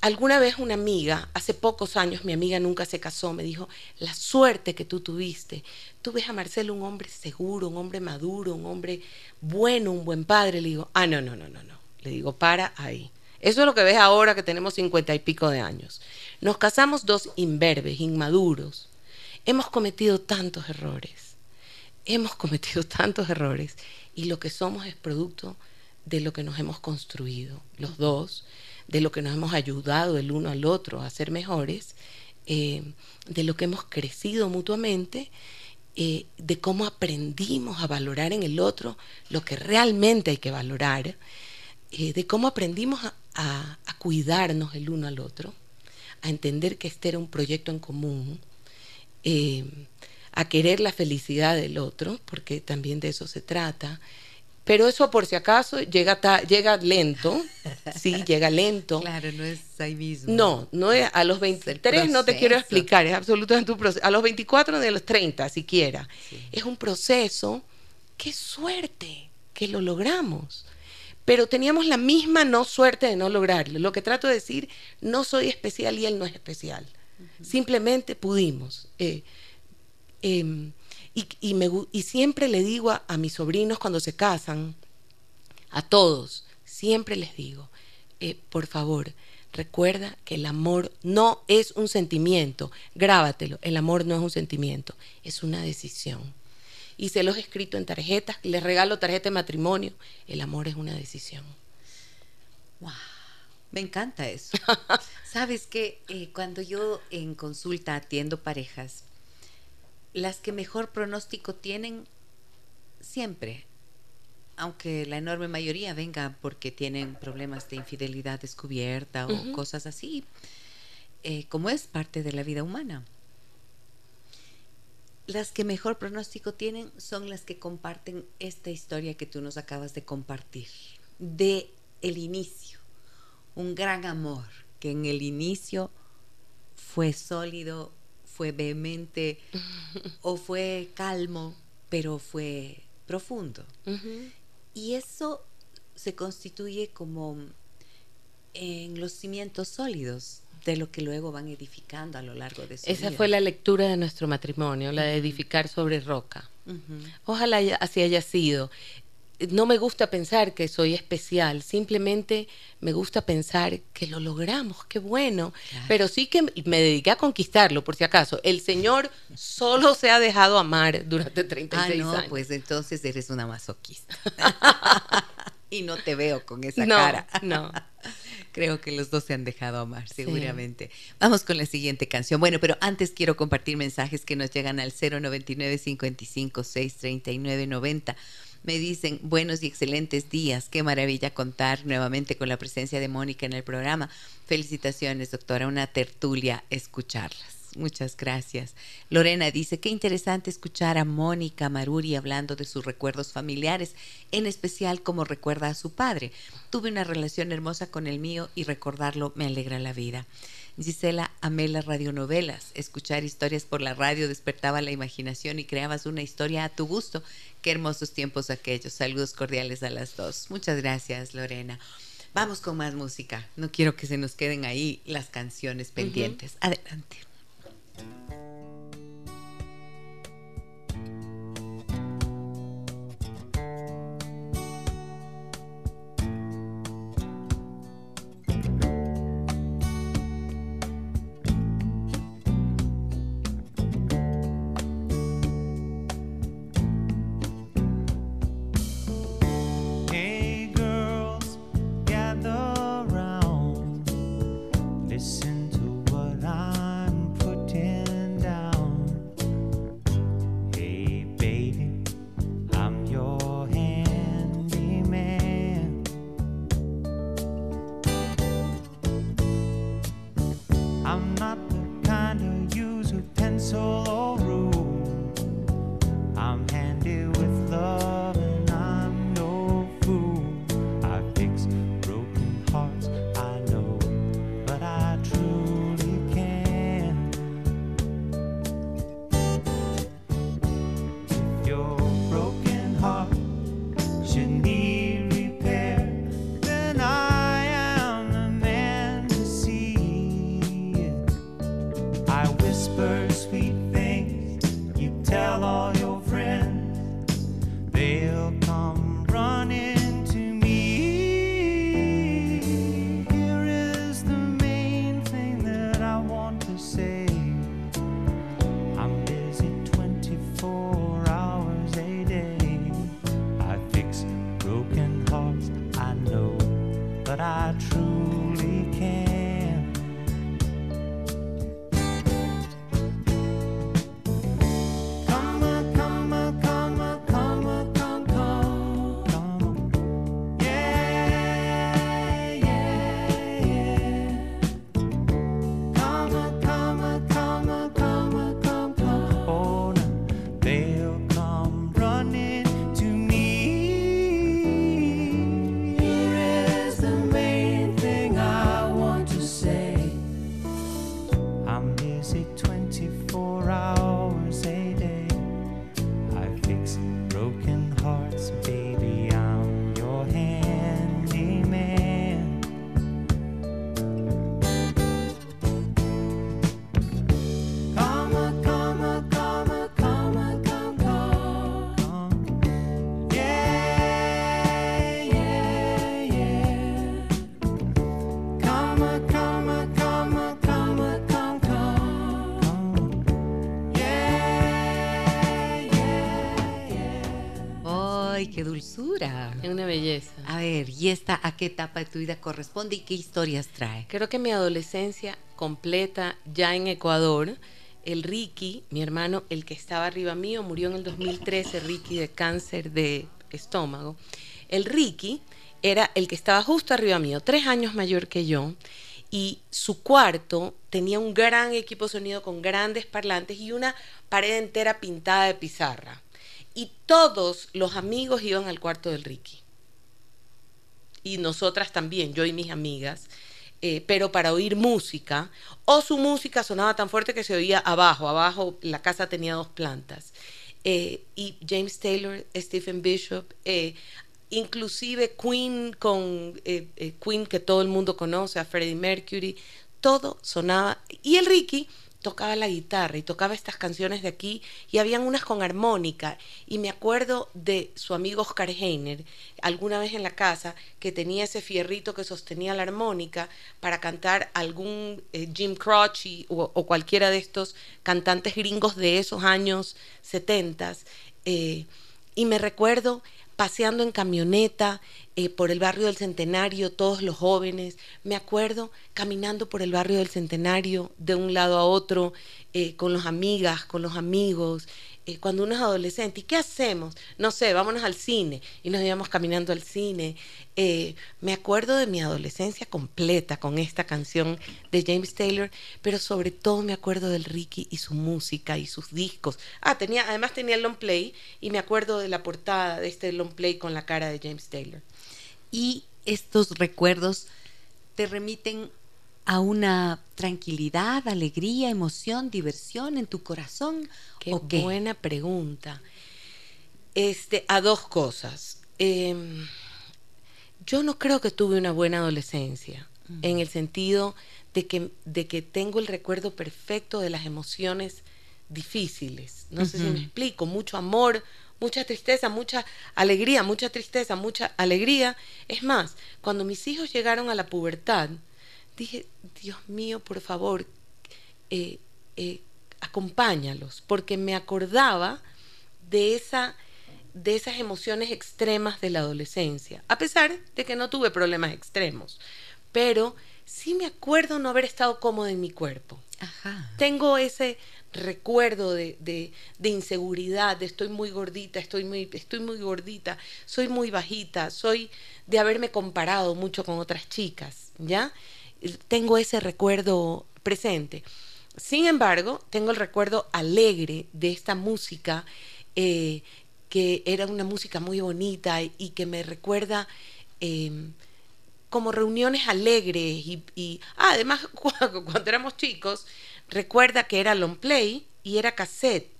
alguna vez una amiga, hace pocos años, mi amiga nunca se casó, me dijo, la suerte que tú tuviste. Tú ves a Marcelo un hombre seguro, un hombre maduro, un hombre bueno, un buen padre. Le digo, ah, no, no, no, no, no. Le digo, para ahí. Eso es lo que ves ahora que tenemos cincuenta y pico de años. Nos casamos dos imberbes, inmaduros. Hemos cometido tantos errores. Hemos cometido tantos errores. Y lo que somos es producto de lo que nos hemos construido, los dos, de lo que nos hemos ayudado el uno al otro a ser mejores, eh, de lo que hemos crecido mutuamente, eh, de cómo aprendimos a valorar en el otro lo que realmente hay que valorar, eh, de cómo aprendimos a, a- cuidarnos el uno al otro, a entender que este era un proyecto en común, a querer la felicidad del otro, porque también de eso se trata. Pero eso por si acaso llega, ta- llega lento, sí, llega lento. Claro, no es ahí mismo. No, no es a los 23 no te quiero explicar, es absolutamente un proceso. A los 24 de los 30 siquiera. Es un proceso, qué suerte que lo logramos. Pero teníamos la misma no suerte de no lograrlo. Lo que trato de decir, no soy especial y él no es especial. Simplemente pudimos. Eh, em, y, y me gu- y siempre le digo a, a mis sobrinos cuando se casan, a todos, siempre les digo, eh, por favor, recuerda que el amor no es un sentimiento, grábatelo, el amor no es un sentimiento, es una decisión. Y se los he escrito en tarjetas, les regalo tarjeta de matrimonio, el amor es una decisión. Me encanta eso. Sabes que eh, cuando yo en consulta atiendo parejas, las que mejor pronóstico tienen siempre, aunque la enorme mayoría venga porque tienen problemas de infidelidad descubierta o cosas así, eh, como es parte de la vida humana. Las que mejor pronóstico tienen son las que comparten esta historia que tú nos acabas de compartir, de el inicio un gran amor que en el inicio fue sólido, fue vehemente o fue calmo, pero fue profundo. Y eso se constituye como en los cimientos sólidos de lo que luego van edificando a lo largo de su Esa vida. fue la lectura de nuestro matrimonio, la de edificar sobre roca. Ojalá así haya sido. No me gusta pensar que soy especial, simplemente me gusta pensar que lo logramos, qué bueno. Claro. Pero sí que me dediqué a conquistarlo, por si acaso. El Señor solo se ha dejado amar durante 36 Ah, no, años. pues entonces eres una masoquista. y no te veo con esa no, cara. no. Creo que los dos se han dejado amar, seguramente. Vamos con la siguiente canción. Bueno, pero antes quiero compartir mensajes que nos llegan al 099 55 6 39 90. Me dicen buenos y excelentes días. Qué maravilla contar nuevamente con la presencia de Mónica en el programa. Felicitaciones, doctora. Una tertulia escucharlas. Muchas gracias. Lorena dice, qué interesante escuchar a Mónica Maruri hablando de sus recuerdos familiares, en especial como recuerda a su padre. Tuve una relación hermosa con el mío y recordarlo me alegra la vida. Gisela, amé las radionovelas. Escuchar historias por la radio despertaba la imaginación y creabas una historia a tu gusto. Qué hermosos tiempos aquellos. Saludos cordiales a las dos. Muchas gracias, Lorena. Vamos con más música. No quiero que se nos queden ahí las canciones pendientes. Adelante. Qué dulzura. Es una belleza. A ver, ¿y esta a qué etapa de tu vida corresponde y qué historias trae? Creo que mi adolescencia completa ya en Ecuador. El Ricky, mi hermano, el que estaba arriba mío, murió en el 2013, Ricky, de cáncer de estómago. El Ricky era el que estaba justo arriba mío, tres años mayor que yo, y su cuarto tenía un gran equipo sonido con grandes parlantes y una pared entera pintada de pizarra y todos los amigos iban al cuarto del Ricky. Y nosotras también, yo y mis amigas, eh, pero para oír música, o su música sonaba tan fuerte que se oía abajo, abajo la casa tenía dos plantas. Eh, y James Taylor, Stephen Bishop, eh, inclusive Queen con Queen que todo el mundo conoce, a Freddie Mercury, todo sonaba. Y el Ricky tocaba la guitarra y tocaba estas canciones de aquí y habían unas con armónica. Y me acuerdo de su amigo Oscar Heiner alguna vez en la casa que tenía ese fierrito que sostenía la armónica para cantar algún eh, Jim Croce o, cualquiera de estos cantantes gringos de esos años 70 eh, y me recuerdo paseando en camioneta eh, por el barrio del Centenario, todos los jóvenes. Me acuerdo caminando por el barrio del Centenario de un lado a otro, eh, con las amigas, con los amigos. Cuando uno es adolescente, ¿y qué hacemos? No sé, vámonos al cine. Y nos íbamos caminando al cine. Eh, me acuerdo de mi adolescencia completa con esta canción de James Taylor, pero sobre todo me acuerdo del Ricky y su música y sus discos. Ah, tenía, además tenía el long play y me acuerdo de la portada de este long play con la cara de James Taylor. Y estos recuerdos te remiten a una tranquilidad, alegría, emoción, diversión en tu corazón? Qué buena pregunta. Este, a dos cosas. Em, yo no creo que tuve una buena adolescencia, en el sentido de que, de que tengo el recuerdo perfecto de las emociones difíciles. No sé si me explico, mucho amor, mucha tristeza, mucha alegría, mucha tristeza, mucha alegría. Es más, cuando mis hijos llegaron a la pubertad, dije, Dios mío, por favor, eh, eh, acompáñalos, porque me acordaba de, esa, de esas emociones extremas de la adolescencia, a pesar de que no tuve problemas extremos, pero sí me acuerdo no haber estado cómoda en mi cuerpo. Tengo ese recuerdo de, de, de, inseguridad, de estoy muy gordita, estoy muy, estoy muy gordita, soy muy bajita, soy de haberme comparado mucho con otras chicas, ¿ya? Tengo ese recuerdo presente. Sin embargo, tengo el recuerdo alegre de esta música, eh, que era una música muy bonita y, que me recuerda em, como reuniones alegres. Y, ah, además, cuando, éramos chicos, recuerda que era long play y era cassette.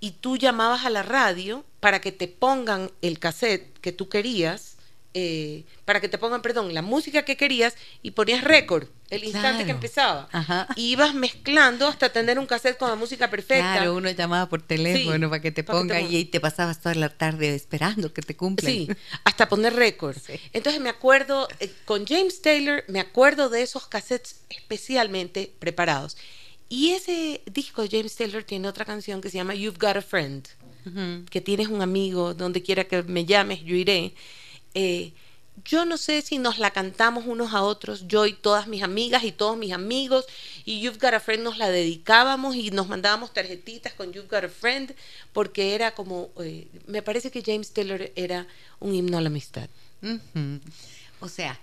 Y tú llamabas a la radio para que te pongan el cassette que tú querías eh, para que te pongan, perdón, la música que querías y ponías récord el instante que empezaba. Y ibas mezclando hasta tener un cassette con la música perfecta. Claro, uno llamaba por teléfono para que te ponga y te pasabas toda la tarde esperando que te cumplan. Sí, hasta poner récord. Entonces me acuerdo, eh, con James Taylor, me acuerdo de esos cassettes especialmente preparados. Y ese disco de James Taylor tiene otra canción que se llama You've Got a Friend, que tienes un amigo, donde quiera que me llames, yo iré. Eh, yo no sé si nos la cantamos unos a otros, yo y todas mis amigas y todos mis amigos, y You've Got a Friend nos la dedicábamos y nos mandábamos tarjetitas con You've Got a Friend, porque era como, eh, me parece que James Taylor era un himno a la amistad. O sea,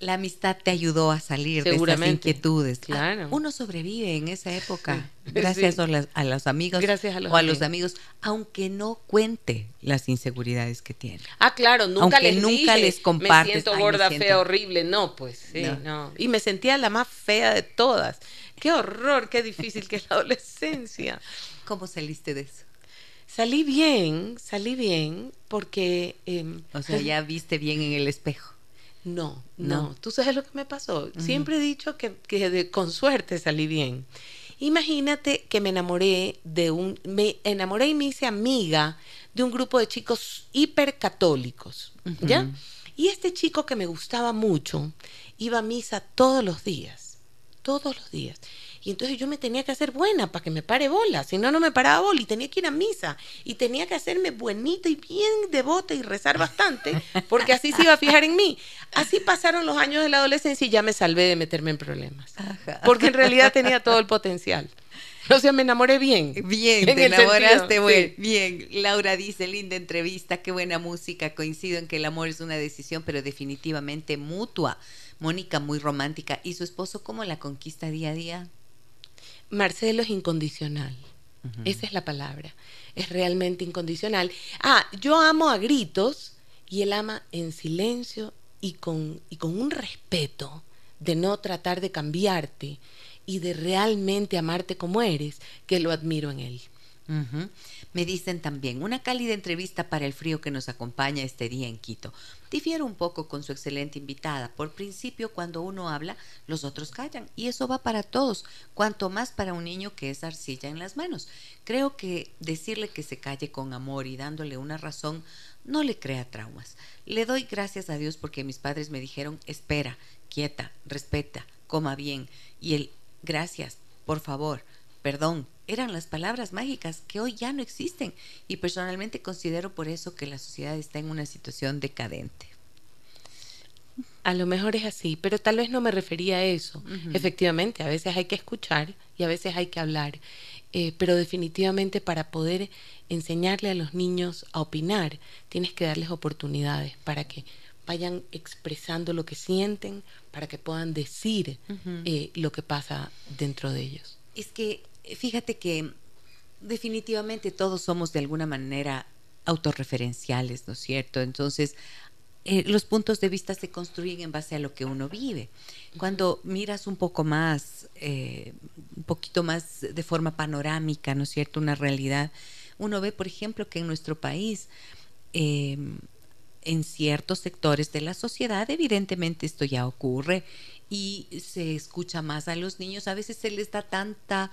la amistad te ayudó a salir de esas inquietudes. Claro. uno sobrevive en esa época gracias A, los amigos gracias a los o a los amigos, aunque no cuente las inseguridades que tiene. Ah, claro, nunca les nunca les compartes. Me siento gorda, fea, horrible. No, pues sí, no. Y me sentía la más fea de todas. Qué horror, qué difícil que es la adolescencia. ¿Cómo saliste de eso? Salí bien, salí bien, porque... Em, o sea, ya viste bien en el espejo. No, no, Tú sabes lo que me pasó. Siempre he dicho que, que con suerte salí bien. Imagínate que me enamoré de un, me enamoré y me hice amiga de un grupo de chicos hipercatólicos, ¿ya? Y este chico que me gustaba mucho iba a misa todos los días, todos los días. Y entonces yo me tenía que hacer buena para que me pare bola, si no, no me paraba bola y tenía que ir a misa y tenía que hacerme buenita y bien devota y rezar bastante, porque así se iba a fijar en mí. Así pasaron los años de la adolescencia y ya me salvé de meterme en problemas, porque en realidad tenía todo el potencial. O sea, me enamoré bien. Bien, te enamoraste bien. Laura dice, linda entrevista, qué buena música. Coincido en que el amor es una decisión, pero definitivamente mutua. Mónica, muy romántica. ¿Y su esposo cómo la conquista día a día? Marcelo es incondicional. Esa es la palabra. Es realmente incondicional. Ah, yo amo a gritos y él ama en silencio y con, y con un respeto de no tratar de cambiarte y de realmente amarte como eres, que lo admiro en él. Me dicen también, una cálida entrevista para el frío que nos acompaña este día en Quito. Difiere un poco con su excelente invitada. Por principio, cuando uno habla, los otros callan. Y eso va para todos, cuanto más para un niño que es arcilla en las manos. Creo que decirle que se calle con amor y dándole una razón no le crea traumas. Le doy gracias a Dios porque mis padres me dijeron, espera, quieta, respeta, coma bien. Y el gracias, por favor, perdón, eran las palabras mágicas que hoy ya no existen y personalmente considero por eso que la sociedad está en una situación decadente. A lo mejor es así, pero tal vez no me refería a eso. Efectivamente, a veces hay que escuchar y a veces hay que hablar. eh, pero definitivamente para poder enseñarle a los niños a opinar, tienes que darles oportunidades para que vayan expresando lo que sienten, para que puedan decir eh, lo que pasa dentro de ellos. Es que fíjate que definitivamente todos somos de alguna manera autorreferenciales, ¿no es cierto? Entonces, eh, los puntos de vista se construyen en base a lo que uno vive. Cuando miras un poco más, eh, un poquito más de forma panorámica, ¿no es cierto?, una realidad, uno ve, por ejemplo, que en nuestro país, em, en ciertos sectores de la sociedad, evidentemente esto ya ocurre y se escucha más a los niños, a veces se les da tanta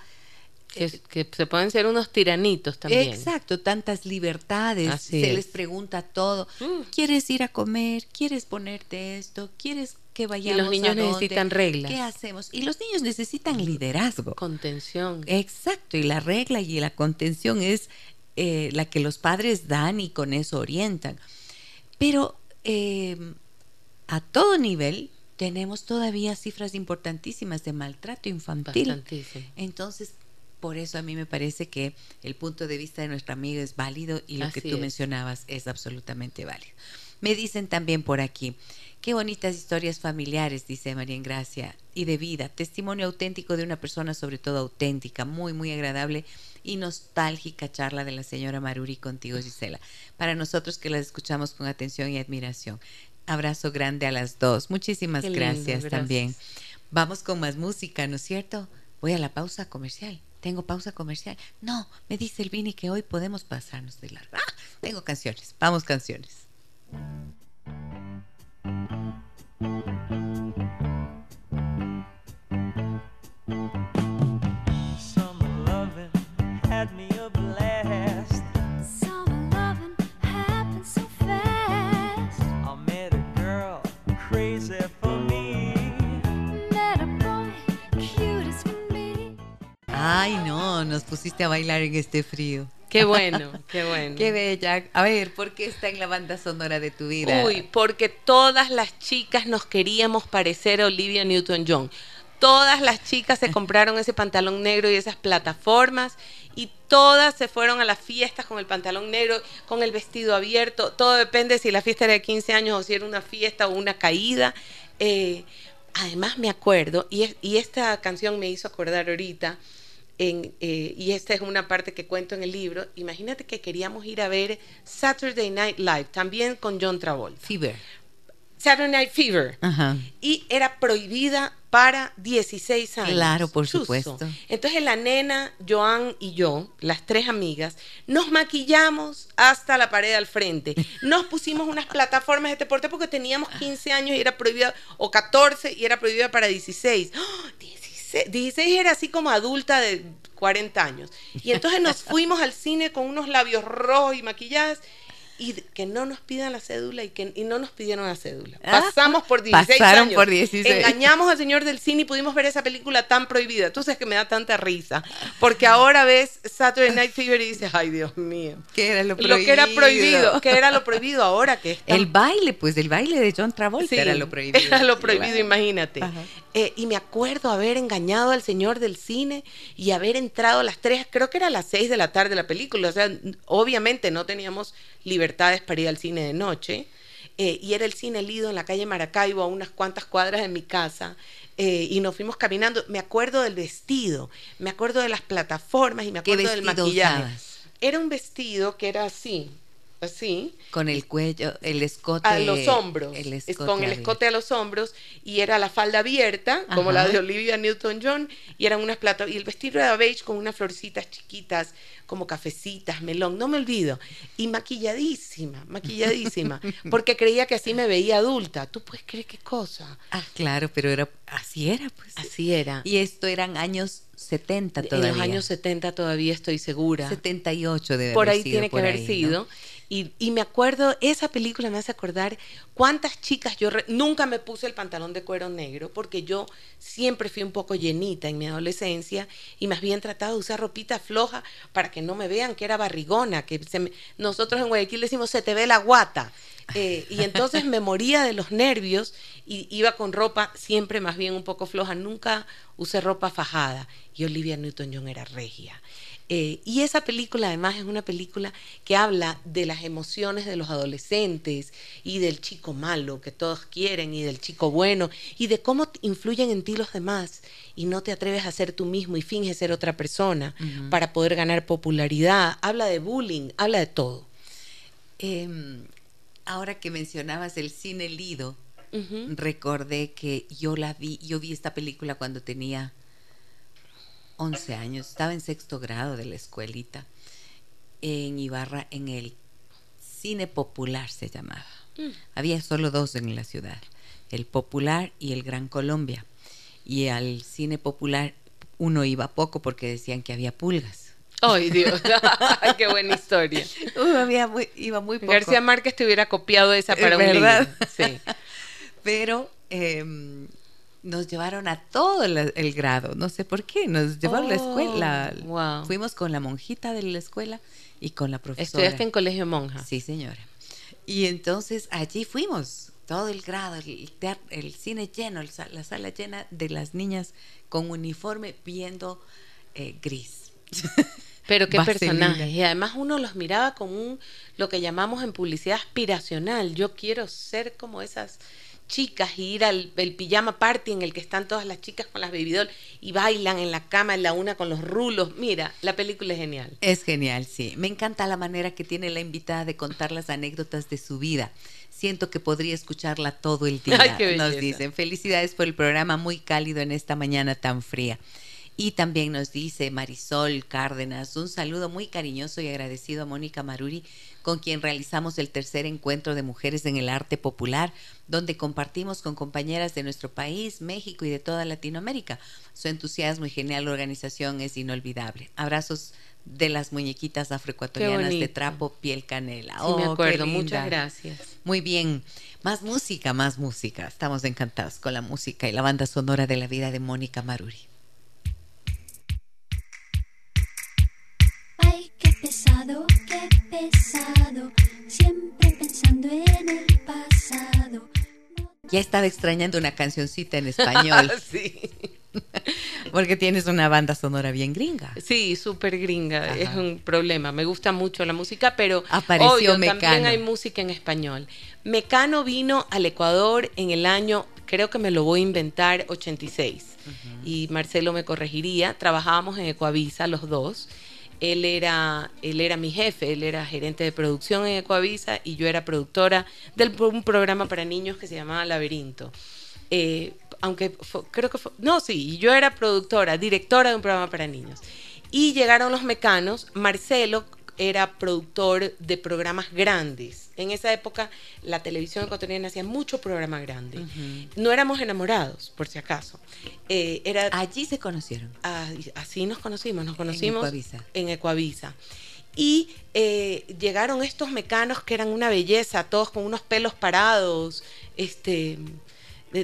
que, se pueden ser unos tiranitos también. Exacto, tantas libertades, se les pregunta todo. Mm. ¿Quieres ir a comer? ¿Quieres ponerte esto? ¿Quieres que vayamos Y los niños necesitan reglas. ¿Qué hacemos? Y los niños necesitan liderazgo. Contención. Exacto, y la regla y la contención es eh, la que los padres dan y con eso orientan. Pero em, a todo nivel tenemos todavía cifras importantísimas de maltrato infantil. Entonces, por eso a mí me parece que el punto de vista de nuestra amiga es válido y lo que tú mencionabas es absolutamente válido. Me dicen también por aquí, qué bonitas historias familiares, dice María Ingracia, y de vida, testimonio auténtico de una persona sobre todo auténtica, muy, muy agradable y nostálgica charla de la señora Maruri contigo, Gisela. Para nosotros que las escuchamos con atención y admiración. Abrazo grande a las dos. Muchísimas gracias también. Vamos con más música, ¿no es cierto? Voy a la pausa comercial. Tengo pausa comercial. No, me dice el Vini que hoy podemos pasarnos de largo. Ah, tengo canciones. Vamos, canciones. Pusiste a bailar en este frío. Qué bueno, qué bueno. qué bella. A ver, ¿por qué está en la banda sonora de tu vida? Uy, porque todas las chicas nos queríamos parecer a Olivia Newton-John. Todas las chicas se compraron ese pantalón negro y esas plataformas y todas se fueron a las fiestas con el pantalón negro, con el vestido abierto. Todo depende si la fiesta era de 15 años o si era una fiesta o una caída. Eh, además me acuerdo, y, y esta canción me hizo acordar ahorita, eh, y esta es una parte que cuento en el libro, imagínate que queríamos ir a ver Saturday Night Live, también con John Travolta. Fever. Saturday Night Fever. Y era prohibida para 16 años. Claro, por supuesto. Entonces la nena, Joan y yo, las tres amigas, nos maquillamos hasta la pared al frente. Nos pusimos unas plataformas de deporte porque teníamos 15 años y era prohibida, o 14 y era prohibida para 16. 16 era así como adulta de 40 años. Y entonces nos fuimos al cine con unos labios rojos y maquilladas y que no nos pidan la cédula y que y no nos pidieron la cédula. Ah, Pasamos por 16 pasaron por 16. Engañamos al señor del cine y pudimos ver esa película tan prohibida. Tú sabes que me da tanta risa. Porque ahora ves Saturday Night Fever y dices, ay Dios mío. ¿Qué era lo prohibido? Lo que era prohibido. que era lo prohibido ahora que está. El baile, pues el baile de John Travolta era lo prohibido. Era lo prohibido, imagínate. Eh, y me acuerdo haber engañado al señor del cine y haber entrado a las 3, creo que era a las 6 de la tarde la película. O sea, obviamente no teníamos libertades para ir al cine de noche. Eh, y era el cine Lido en la calle Maracaibo, a unas cuantas cuadras de mi casa. Eh, y nos fuimos caminando. Me acuerdo del vestido, me acuerdo de las plataformas y me acuerdo del maquillaje. Era un vestido que era así, así. Con el cuello, el escote. A los hombros. con el escote a los hombros. Y era la falda abierta, como la de Olivia Newton-John. Y eran unas plata Y el vestido era beige con unas florcitas chiquitas, como cafecitas, melón. No me olvido. Y maquilladísima, maquilladísima. porque creía que así me veía adulta. ¿Tú puedes creer qué cosa? Ah, claro, pero era así era, pues. Así era. Y esto eran años 70 todavía. En los años 70 todavía estoy segura. 78 debe Por haber ahí tiene que haber sido. Y, me acuerdo, esa película me hace acordar cuántas chicas yo nunca me puse el pantalón de cuero negro porque yo siempre fui un poco llenita en mi adolescencia y más bien trataba de usar ropita floja para que no me vean que era barrigona, que nosotros en Guayaquil decimos se te ve la guata. Eh, y entonces me moría de los nervios y iba con ropa siempre más bien un poco floja. Nunca usé ropa fajada. Y Olivia Newton-John era regia. Eh, y esa película además es una película que habla de las emociones de los adolescentes y del chico malo que todos quieren y del chico bueno y de cómo influyen en ti los demás y no te atreves a ser tú mismo y finges ser otra persona para poder ganar popularidad. Habla de bullying, habla de todo. Em, ahora que mencionabas el cine Lido, recordé que yo la vi, yo vi esta película cuando tenía 11 años, estaba en sexto grado de la escuelita en Ibarra, en el cine popular se llamaba. Mm. Había solo dos en la ciudad, el popular y el Gran Colombia. Y al cine popular uno iba poco porque decían que había pulgas. ¡Ay, Dios! ¡Qué buena historia! había iba muy poco. García Márquez te hubiera copiado esa para un libro. Sí. Pero em, nos llevaron a todo el, grado, no sé por qué, nos llevaron a la escuela. Oh, Fuimos con la monjita de la escuela y con la profesora. ¿Estudiaste en colegio monja? Sí, señora. Y entonces allí fuimos, todo el grado, el, el cine lleno, la sala llena de las niñas con uniforme viendo eh, gris. Pero qué personajes. Y además uno los miraba con un, lo que llamamos en publicidad aspiracional. Yo quiero ser como esas chicas y ir al el pijama party en el que están todas las chicas con las baby y bailan en la cama, en la una con los rulos. Mira, la película es genial. Es genial, sí. Me encanta la manera que tiene la invitada de contar las anécdotas de su vida. Siento que podría escucharla todo el día. nos dicen. Felicidades por el programa muy cálido en esta mañana tan fría. Y también nos dice Marisol Cárdenas, un saludo muy cariñoso y agradecido a Mónica Maruri, con quien realizamos el tercer encuentro de mujeres en el arte popular, donde compartimos con compañeras de nuestro país, México y de toda Latinoamérica. Su entusiasmo y genial organización es inolvidable. Abrazos de las muñequitas afroecuatorianas de trapo piel canela. Sí, me oh, acuerdo. Muchas gracias. Muy bien. Más música, más música. Estamos encantados con la música y la banda sonora de la vida de Mónica Maruri. Pesado, qué pesado, siempre pensando en el pasado. Ya estaba extrañando una cancioncita en español. sí. Porque tienes una banda sonora bien gringa. Sí, súper gringa. Es un problema. Me gusta mucho la música, pero Apareció también hay música en español. Mecano vino al Ecuador en el año, creo que me lo voy a inventar, 86. Y Marcelo me corregiría. Trabajábamos en Ecuavisa los dos él era, él era mi jefe, él era gerente de producción en Ecoavisa y yo era productora de un programa para niños que se llamaba Laberinto. Eh, aunque creo que fue, no, sí, yo era productora, directora de un programa para niños. Y llegaron los mecanos, Marcelo era productor de programas grandes. En esa época la televisión ecuatoriana hacía mucho programa grande. No éramos enamorados, por si acaso. Eh, era, Allí se conocieron. así nos conocimos, nos conocimos en Ecuavisa. Y eh, llegaron estos mecanos que eran una belleza, todos con unos pelos parados, este,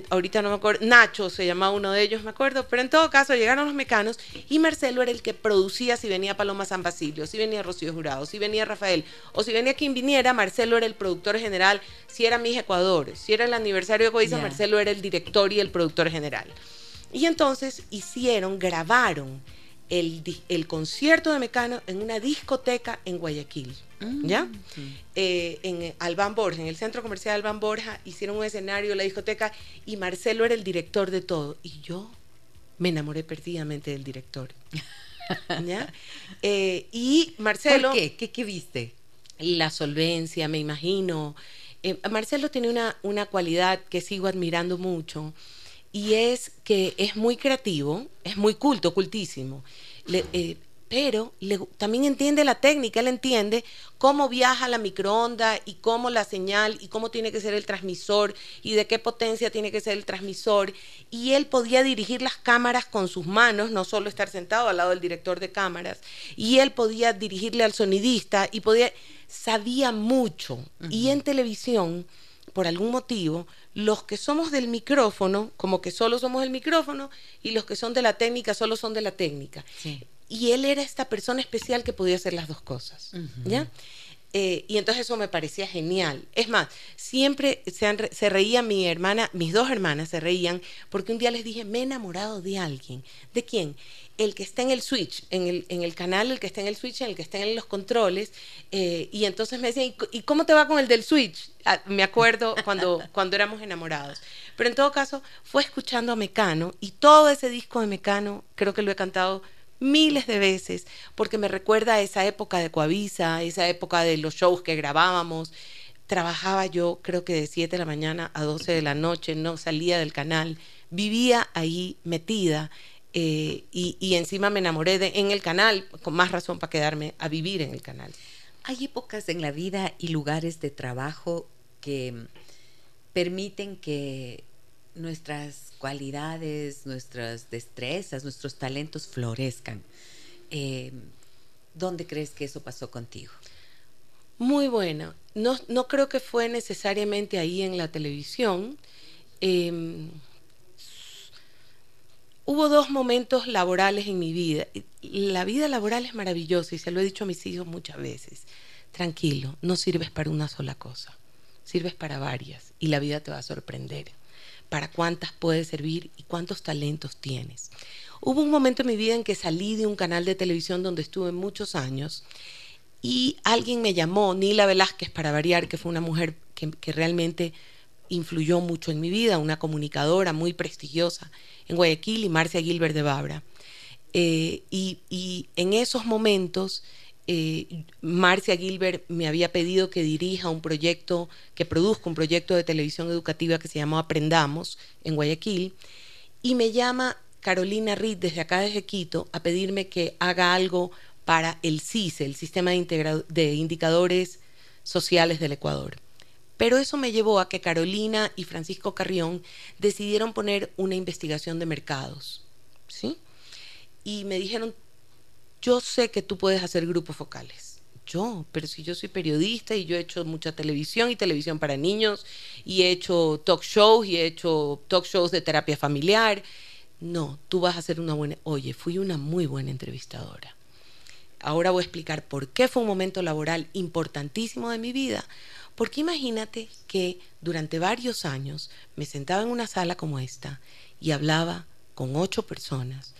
ahorita no me acuerdo, Nacho se llamaba uno de ellos, me acuerdo, pero en todo caso llegaron los mecanos y Marcelo era el que producía si venía Paloma San Basilio, si venía Rocío Jurado, si venía Rafael, o si venía quien viniera, Marcelo era el productor general, si era Mis Ecuador, si era el aniversario de Coiza, Marcelo era el director y el productor general. Y entonces hicieron, grabaron el, el concierto de Mecano en una discoteca en Guayaquil. Mm, ¿Ya? Eh, en Albán Borja, en el centro comercial Albán Borja, hicieron un escenario, la discoteca, y Marcelo era el director de todo. Y yo me enamoré perdidamente del director. ¿Ya? Eh, y Marcelo. ¿Por qué? ¿Qué, viste? La solvencia, me imagino. Eh, Marcelo tiene una, una cualidad que sigo admirando mucho y es que es muy creativo, es muy culto, cultísimo. Le, pero también entiende la técnica, él entiende cómo viaja la microonda y cómo la señal y cómo tiene que ser el transmisor y de qué potencia tiene que ser el transmisor. Y él podía dirigir las cámaras con sus manos, no solo estar sentado al lado del director de cámaras. Y él podía dirigirle al sonidista y podía, sabía mucho. Y en televisión, por algún motivo, los que somos del micrófono, como que solo somos el micrófono, y los que son de la técnica, solo son de la técnica. Y él era esta persona especial que podía hacer las dos cosas. ¿Ya? Eh, y entonces eso me parecía genial. Es más, siempre se, han se reía mi hermana, mis dos hermanas se reían porque un día les dije, me he enamorado de alguien. ¿De quién? El que está en el switch, en el, en el canal, el que está en el switch, en el que está en los controles. eh, y entonces me decían, ¿y, c- ¿y cómo te va con el del switch? Ah, me acuerdo cuando, cuando éramos enamorados. Pero en todo caso, fue escuchando a Mecano y todo ese disco de Mecano, creo que lo he cantado miles de veces, porque me recuerda a esa época de Coavisa, esa época de los shows que grabábamos. Trabajaba yo, creo que de 7 de la mañana a 12 de la noche, no salía del canal, vivía ahí metida eh, y, y encima me enamoré de, en el canal, con más razón para quedarme a vivir en el canal. Hay épocas en la vida y lugares de trabajo que permiten que nuestras cualidades, nuestras destrezas, nuestros talentos florezcan. Eh, ¿Dónde crees que eso pasó contigo? Muy buena. No, no creo que fue necesariamente ahí en la televisión. Eh, hubo dos momentos laborales en mi vida. La vida laboral es maravillosa y se lo he dicho a mis hijos muchas veces. Tranquilo, no sirves para una sola cosa, sirves para varias y la vida te va a sorprender. Para cuántas puedes servir y cuántos talentos tienes. Hubo un momento en mi vida en que salí de un canal de televisión donde estuve muchos años y alguien me llamó, Nila Velázquez para variar, que fue una mujer que, realmente influyó mucho en mi vida, una comunicadora muy prestigiosa en Guayaquil y Marcia Gilbert de Babra. Eh, y, y en esos momentos, Marcia Gilbert me había pedido que dirija un proyecto, que produzca un proyecto de televisión educativa que se llamó Aprendamos en Guayaquil, y me llama Carolina Reed desde acá desde Quito a pedirme que haga algo para el CISE, el Sistema de, de Indicadores Sociales del Ecuador. Pero eso me llevó a que Carolina y Francisco Carrión decidieron poner una investigación de mercados, ¿sí? Y me dijeron, yo sé que tú puedes hacer grupos focales. Yo, pero si yo soy periodista y yo he hecho mucha televisión y televisión para niños y he hecho talk shows y he hecho talk shows de terapia familiar. No, tú vas a ser una buena... Oye, fui una muy buena entrevistadora. Ahora voy a explicar por qué fue un momento laboral importantísimo de mi vida. Porque imagínate que durante varios años me sentaba en una sala como esta y hablaba con ocho personas,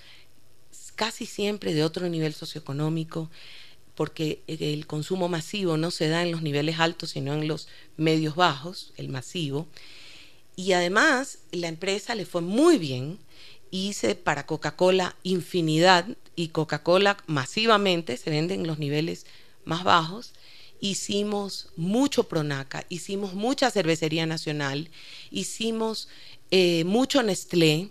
casi siempre de otro nivel socioeconómico, porque el consumo masivo no se da en los niveles altos, sino en los medios bajos, el masivo. Y además la empresa le fue muy bien, hice para Coca-Cola infinidad y Coca-Cola masivamente se vende en los niveles más bajos. Hicimos mucho Pronaca, hicimos mucha cervecería nacional, hicimos eh, mucho Nestlé,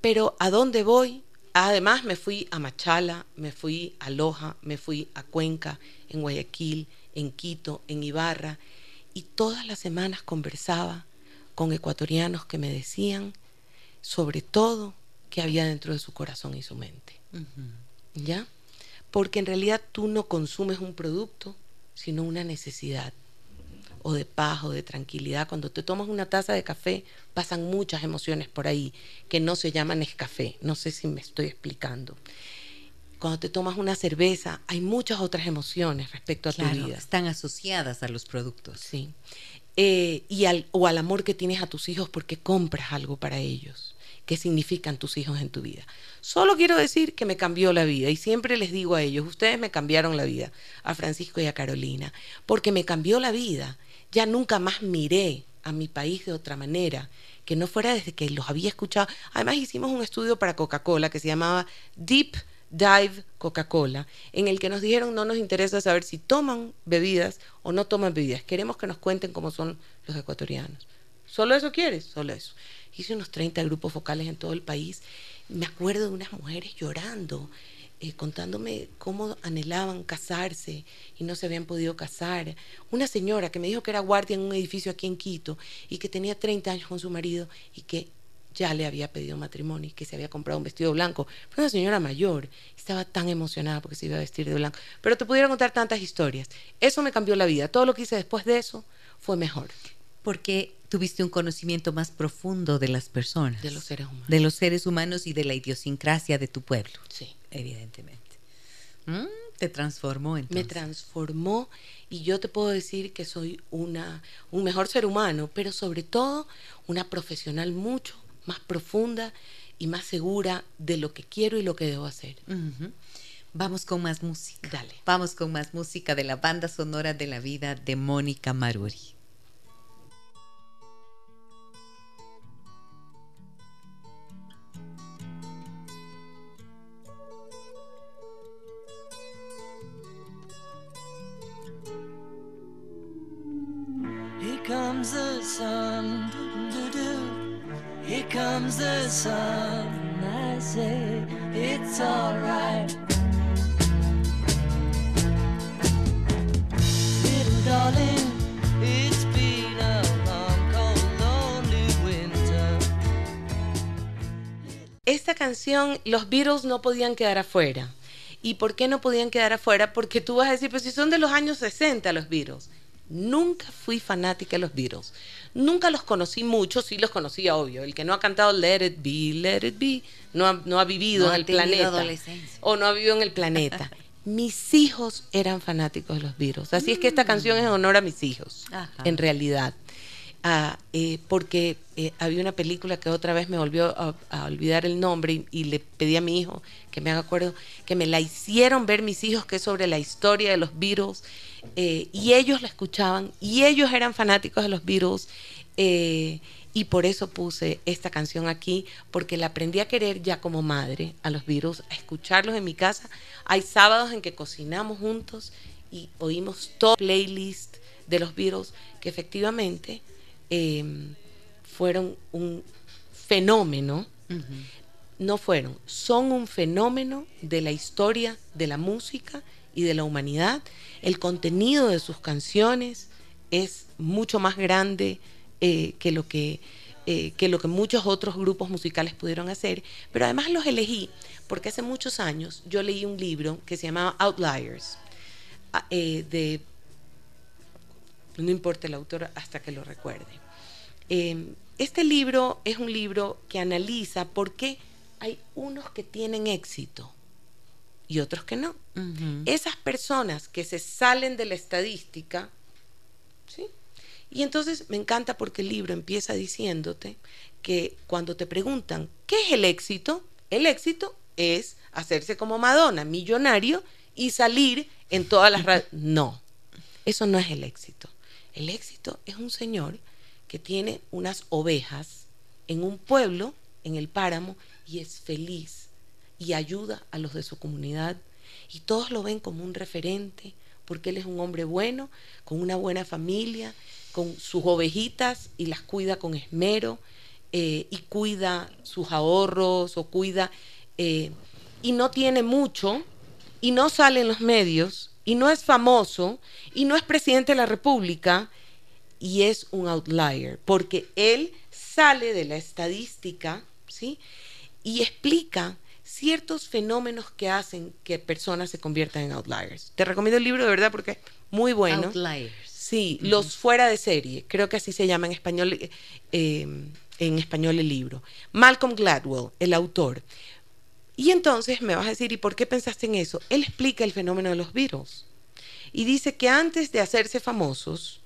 pero ¿a dónde voy? Además me fui a Machala, me fui a Loja, me fui a Cuenca, en Guayaquil, en Quito, en Ibarra, y todas las semanas conversaba con ecuatorianos que me decían sobre todo que había dentro de su corazón y su mente. ¿Ya? Porque en realidad tú no consumes un producto, sino una necesidad o de paz o de tranquilidad. Cuando te tomas una taza de café, pasan muchas emociones por ahí que no se llaman café. No sé si me estoy explicando. Cuando te tomas una cerveza, hay muchas otras emociones respecto a Claro, tu vida. están asociadas a los productos. Sí. Eh, y al, o al amor que tienes a tus hijos porque compras algo para ellos. ¿Qué significan tus hijos en tu vida? Solo quiero decir que me cambió la vida y siempre les digo a ellos, ustedes me cambiaron la vida, a Francisco y a Carolina, porque me cambió la vida. Ya nunca más miré a mi país de otra manera, que no fuera desde que los había escuchado. Además hicimos un estudio para Coca-Cola que se llamaba Deep Dive Coca-Cola, en el que nos dijeron no nos interesa saber si toman bebidas o no toman bebidas, queremos que nos cuenten cómo son los ecuatorianos. ¿Solo eso quieres? Solo eso. Hice unos 30 grupos focales en todo el país. Me acuerdo de unas mujeres llorando, eh, contándome cómo anhelaban casarse y no se habían podido casar. Una señora que me dijo que era guardia en un edificio aquí en Quito y que tenía 30 años con su marido y que ya le había pedido matrimonio y que se había comprado un vestido blanco. Fue una señora mayor, estaba tan emocionada porque se iba a vestir de blanco. Pero te pudiera contar tantas historias. Eso me cambió la vida. Todo lo que hice después de eso fue mejor. Porque tuviste un conocimiento más profundo de las personas. De los seres humanos. De los seres humanos y de la idiosincrasia de tu pueblo. Sí. Evidentemente. Mm, Te transformó me entonces. transformó y yo te puedo decir que soy una, un mejor ser humano, pero sobre todo una profesional mucho más profunda y más segura de lo que quiero y lo que debo hacer. Vamos con más música. Dale. Vamos con más música de la banda sonora de la vida de Mónica Maruri. Comes the sun. Here comes the sun. I say it's. Little darling, it's been a long, cold, lonely winter. Esta canción, los Beatles no podían quedar afuera. ¿Y por qué no podían quedar afuera? Porque tú vas a decir, pues si son de los años 60 los Beatles. Nunca fui fanática de los Beatles. Nunca los conocí mucho, sí los conocía, obvio. El que no ha cantado Let It Be, Let It Be, no ha, no ha vivido No en ha el planeta. adolescencia. O no ha vivido en el planeta. Mis hijos eran fanáticos de los Beatles. Así es que esta canción es en honor a mis hijos, Ajá. en realidad. Eh, porque eh, había una película que otra vez me volvió a, a olvidar el nombre y, y le pedí a mi hijo que me haga acuerdo, que me la hicieron ver mis hijos, que es sobre la historia de los Beatles, eh, y ellos la escuchaban, y ellos eran fanáticos de los Beatles, eh, y por eso puse esta canción aquí, porque la aprendí a querer ya como madre a los Beatles, a escucharlos en mi casa. Hay sábados en que cocinamos juntos y oímos todo playlist de los Beatles, que efectivamente eh, fueron un fenómeno, no fueron, son un fenómeno de la historia de la música y de la humanidad. El contenido de sus canciones es mucho más grande eh, que, lo que, eh, que lo que muchos otros grupos musicales pudieron hacer, pero además los elegí porque hace muchos años yo leí un libro que se llamaba Outliers, ah, eh, de no importa el autor hasta que lo recuerde. Eh, este libro es un libro que analiza por qué hay unos que tienen éxito y otros que no. Esas personas que se salen de la estadística, ¿sí? Y entonces me encanta porque el libro empieza diciéndote que cuando te preguntan, ¿qué es el éxito? El éxito es hacerse como Madonna, millonario, y salir en todas las. No, eso no es el éxito. El éxito es un señor que tiene unas ovejas en un pueblo, en el páramo, y es feliz y ayuda a los de su comunidad. Y todos lo ven como un referente, porque él es un hombre bueno, con una buena familia, con sus ovejitas y las cuida con esmero, eh, y cuida sus ahorros o cuida, eh, y no tiene mucho, y no sale en los medios, y no es famoso, y no es presidente de la República, y es un outlier, porque él sale de la estadística, ¿sí? Y explica ciertos fenómenos que hacen que personas se conviertan en outliers. Te recomiendo el libro de verdad porque es muy bueno. Outliers. Sí, los fuera de serie, creo que así se llama en español, eh, eh, en español el libro. Malcolm Gladwell, el autor. Y entonces me vas a decir, ¿y por qué pensaste en eso? Él explica el fenómeno de los Beatles. Y dice que antes de hacerse famosos,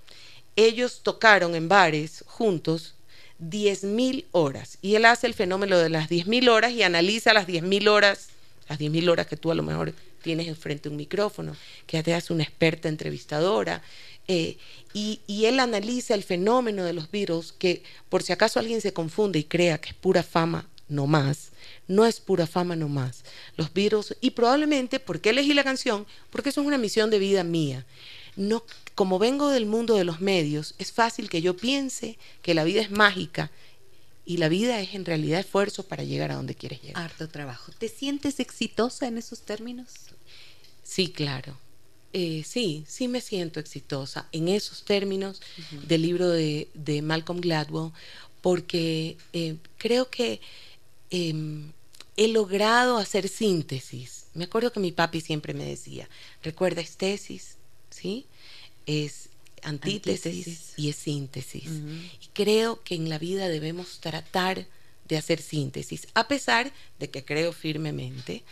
ellos tocaron en bares juntos 10.000 horas. Y él hace el fenómeno de las 10.000 horas y analiza las 10.000 horas, las 10.000 horas que tú a lo mejor tienes enfrente un micrófono, que ya te hace una experta entrevistadora. eh, y, él analiza el fenómeno de los Beatles, que por si acaso alguien se confunde y crea que es pura fama, no más. No es pura fama, no más. Los Beatles, y probablemente, ¿por qué elegí la canción? Porque eso es una misión de vida mía. No, como vengo del mundo de los medios, es fácil que yo piense que la vida es mágica y la vida es en realidad esfuerzo para llegar a donde quieres llegar. Harto trabajo. ¿Te sientes exitosa en esos términos? Sí, claro. Eh, sí, sí me siento exitosa en esos términos del libro de, de Malcolm Gladwell, porque eh, creo que em, he logrado hacer síntesis. Me acuerdo que mi papi siempre me decía, recuerda, es tesis, ¿sí? Es antítesis, Antítesis. y es síntesis. Y creo que en la vida debemos tratar de hacer síntesis, a pesar de que creo firmemente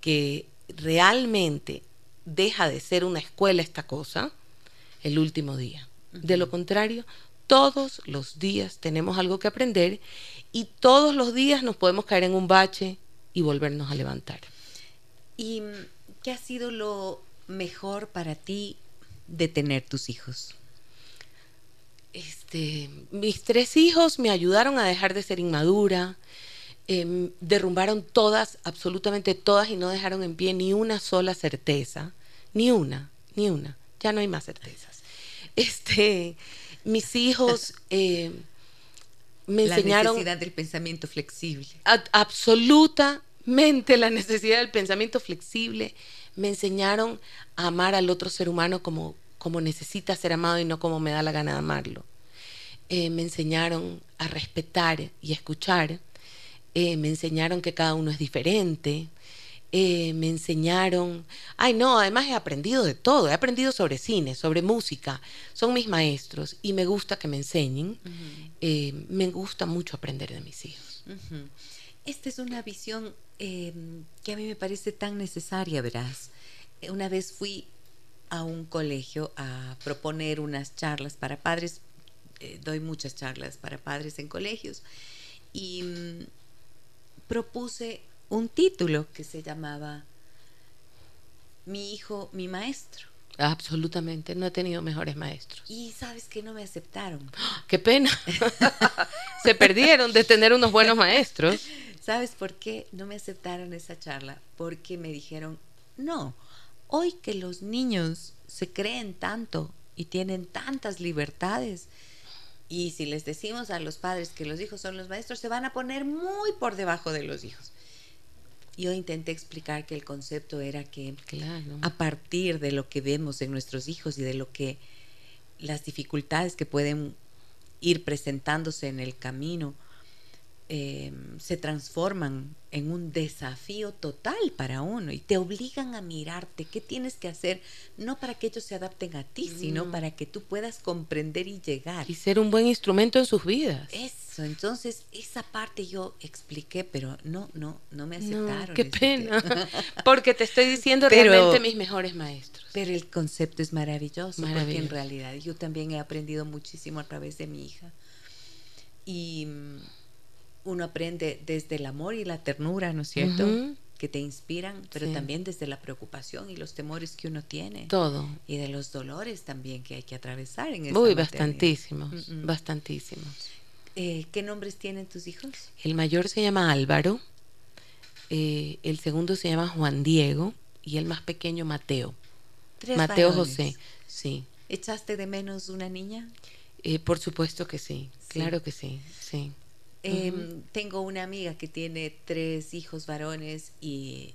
que realmente deja de ser una escuela esta cosa el último día. De lo contrario, todos los días tenemos algo que aprender y todos los días nos podemos caer en un bache y volvernos a levantar. ¿Y qué ha sido lo mejor para ti de tener tus hijos? Este, mis tres hijos me ayudaron a dejar de ser inmadura, em, derrumbaron todas, absolutamente todas, y no dejaron en pie ni una sola certeza, ni una, ni una. Ya no hay más certezas. Este, mis hijos eh, me la enseñaron necesidad del pensamiento flexible. a- absolutamente la necesidad del pensamiento flexible. Me enseñaron a amar al otro ser humano como, como necesita ser amado y no como me da la gana de amarlo. Eh, me enseñaron a respetar y a escuchar. Eh, me enseñaron que cada uno es diferente. Eh, me enseñaron, ay no, además he aprendido de todo, he aprendido sobre cine, sobre música, son mis maestros y me gusta que me enseñen, Eh, me gusta mucho aprender de mis hijos. Esta es una visión eh, que a mí me parece tan necesaria, verás. Eh, Una vez fui a un colegio a proponer unas charlas para padres, doy muchas charlas para padres en colegios, y mm, propuse un título que se llamaba Mi hijo, mi maestro. Absolutamente, no he tenido mejores maestros. Y sabes que no me aceptaron. Qué pena. Se perdieron de tener unos buenos maestros. ¿Sabes por qué no me aceptaron esa charla? Porque me dijeron, no, hoy que los niños se creen tanto y tienen tantas libertades, y si les decimos a los padres que los hijos son los maestros, se van a poner muy por debajo de los hijos. Yo intenté explicar que el concepto era que Claro. a partir de lo que vemos en nuestros hijos y de lo que las dificultades que pueden ir presentándose en el camino eh, se transforman en un desafío total para uno y te obligan a mirarte qué tienes que hacer, no para que ellos se adapten a ti, sino para que tú puedas comprender y llegar. Y ser un buen instrumento en sus vidas. Eso, entonces esa parte yo expliqué, pero no, no, no me No, aceptaron. qué ese pena. Porque te estoy diciendo Pero- realmente mis mejores maestros. Pero el concepto es maravilloso, porque en Maravilloso. realidad yo también he aprendido muchísimo a través de mi hija. Y mm, uno aprende desde el amor y la ternura, ¿no es cierto? Que te inspiran, pero Sí. también desde la preocupación y los temores que uno tiene. Todo. Y de los dolores también que hay que atravesar en esta Uy, bastantísimos, bastantísimos. Eh, ¿Qué nombres tienen tus hijos? El mayor se llama Álvaro, eh, el segundo se llama Juan Diego y el más pequeño Mateo. Tres Mateo varones. José, sí. ¿Echaste de menos una niña? Eh, por supuesto que sí, Sí. claro que sí, sí. Eh, Tengo una amiga que tiene tres hijos varones y,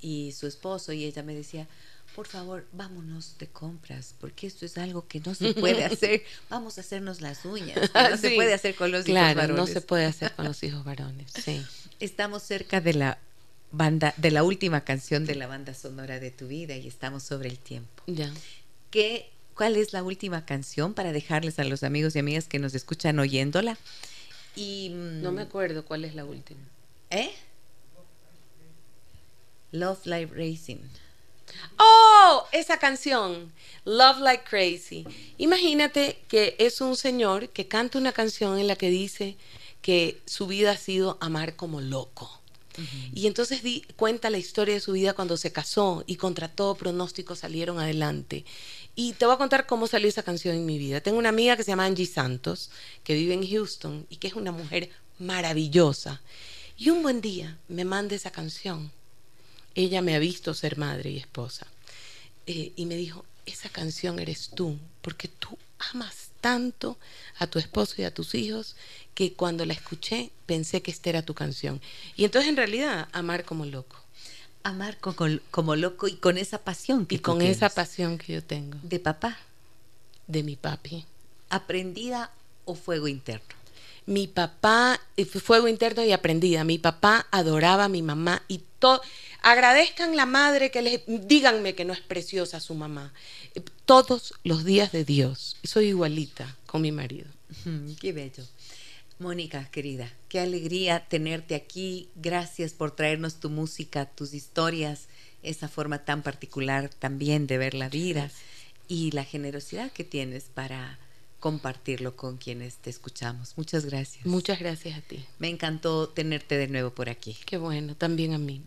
y su esposo y ella me decía, por favor, vámonos de compras, porque esto es algo que no se puede hacer. Vamos a hacernos las uñas. que No se puede hacer con los claro, hijos varones. no se puede hacer con los hijos varones, sí. Estamos cerca de la banda, de la última canción de la banda sonora de tu vida y estamos sobre el tiempo. Ya. ¿Qué, ¿Cuál es la última canción para dejarles a los amigos y amigas que nos escuchan oyéndola? Y, mm, No me acuerdo cuál es la última. ¿Eh? Love Life Racing. Oh, esa canción, Love Like Crazy. Imagínate que es un señor que canta una canción en la que dice que su vida ha sido amar como loco. Y entonces di- cuenta la historia de su vida cuando se casó y contra todo pronóstico salieron adelante. Y te voy a contar cómo salió esa canción en mi vida. Tengo una amiga que se llama Angie Santos, que vive en Houston y que es una mujer maravillosa. Y un buen día me manda esa canción ella me ha visto ser madre y esposa. Eh, y me dijo, esa canción eres tú, porque tú amas tanto a tu esposo y a tus hijos que cuando la escuché pensé que esta era tu canción. Y entonces en realidad, amar como loco. Amar como, como loco y con esa pasión que Y tú con esa pasión que yo tengo de papá, de mi papi. aprendida o fuego interno. Mi papá, eh, fue fuego interno y aprendida. Mi papá adoraba a mi mamá y todo. Agradezcan la madre que les. Díganme que no es preciosa su mamá. Eh, Todos los días de Dios. Soy igualita con mi marido. Qué bello. Mónica, querida, qué alegría tenerte aquí. Gracias por traernos tu música, tus historias esa forma tan particular también de ver la vida y la generosidad que tienes para compartirlo con quienes te escuchamos. Muchas gracias. Muchas gracias a ti. Me encantó tenerte de nuevo por aquí. Qué bueno, también a mí.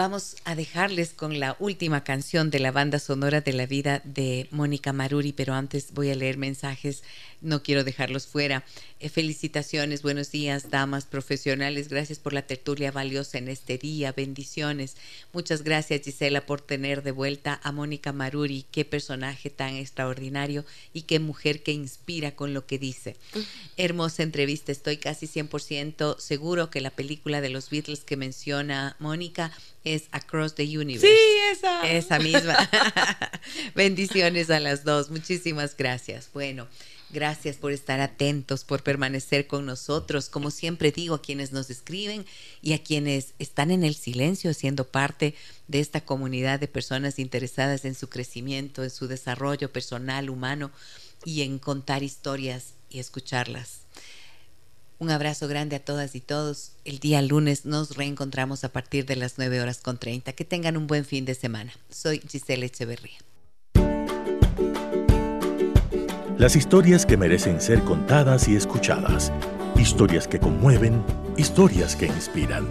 Vamos a dejarles con la última canción de la banda sonora de la vida de Mónica Maruri, pero antes voy a leer mensajes, no quiero dejarlos fuera. Eh, felicitaciones, buenos días, damas profesionales, gracias por la tertulia valiosa en este día, bendiciones. Muchas gracias Gisela por tener de vuelta a Mónica Maruri, qué personaje tan extraordinario y qué mujer que inspira con lo que dice. Hermosa entrevista, estoy casi 100% seguro que la película de los Beatles que menciona Mónica es Across the Universe. Sí, esa. Esa misma. Bendiciones a las dos. Muchísimas gracias. Bueno, gracias por estar atentos, por permanecer con nosotros. Como siempre digo, a quienes nos escriben y a quienes están en el silencio siendo parte de esta comunidad de personas interesadas en su crecimiento, en su desarrollo personal, humano y en contar historias y escucharlas. Un abrazo grande a todas y todos. El día lunes nos reencontramos a partir de las 9 horas con 30. Que tengan un buen fin de semana. Soy Giselle Echeverría. Las historias que merecen ser contadas y escuchadas. Historias que conmueven, historias que inspiran.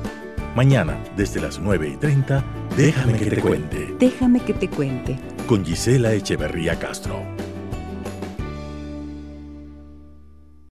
Mañana, desde las 9 y 30, déjame que te cuente. Déjame que te cuente. Con Gisela Echeverría Castro.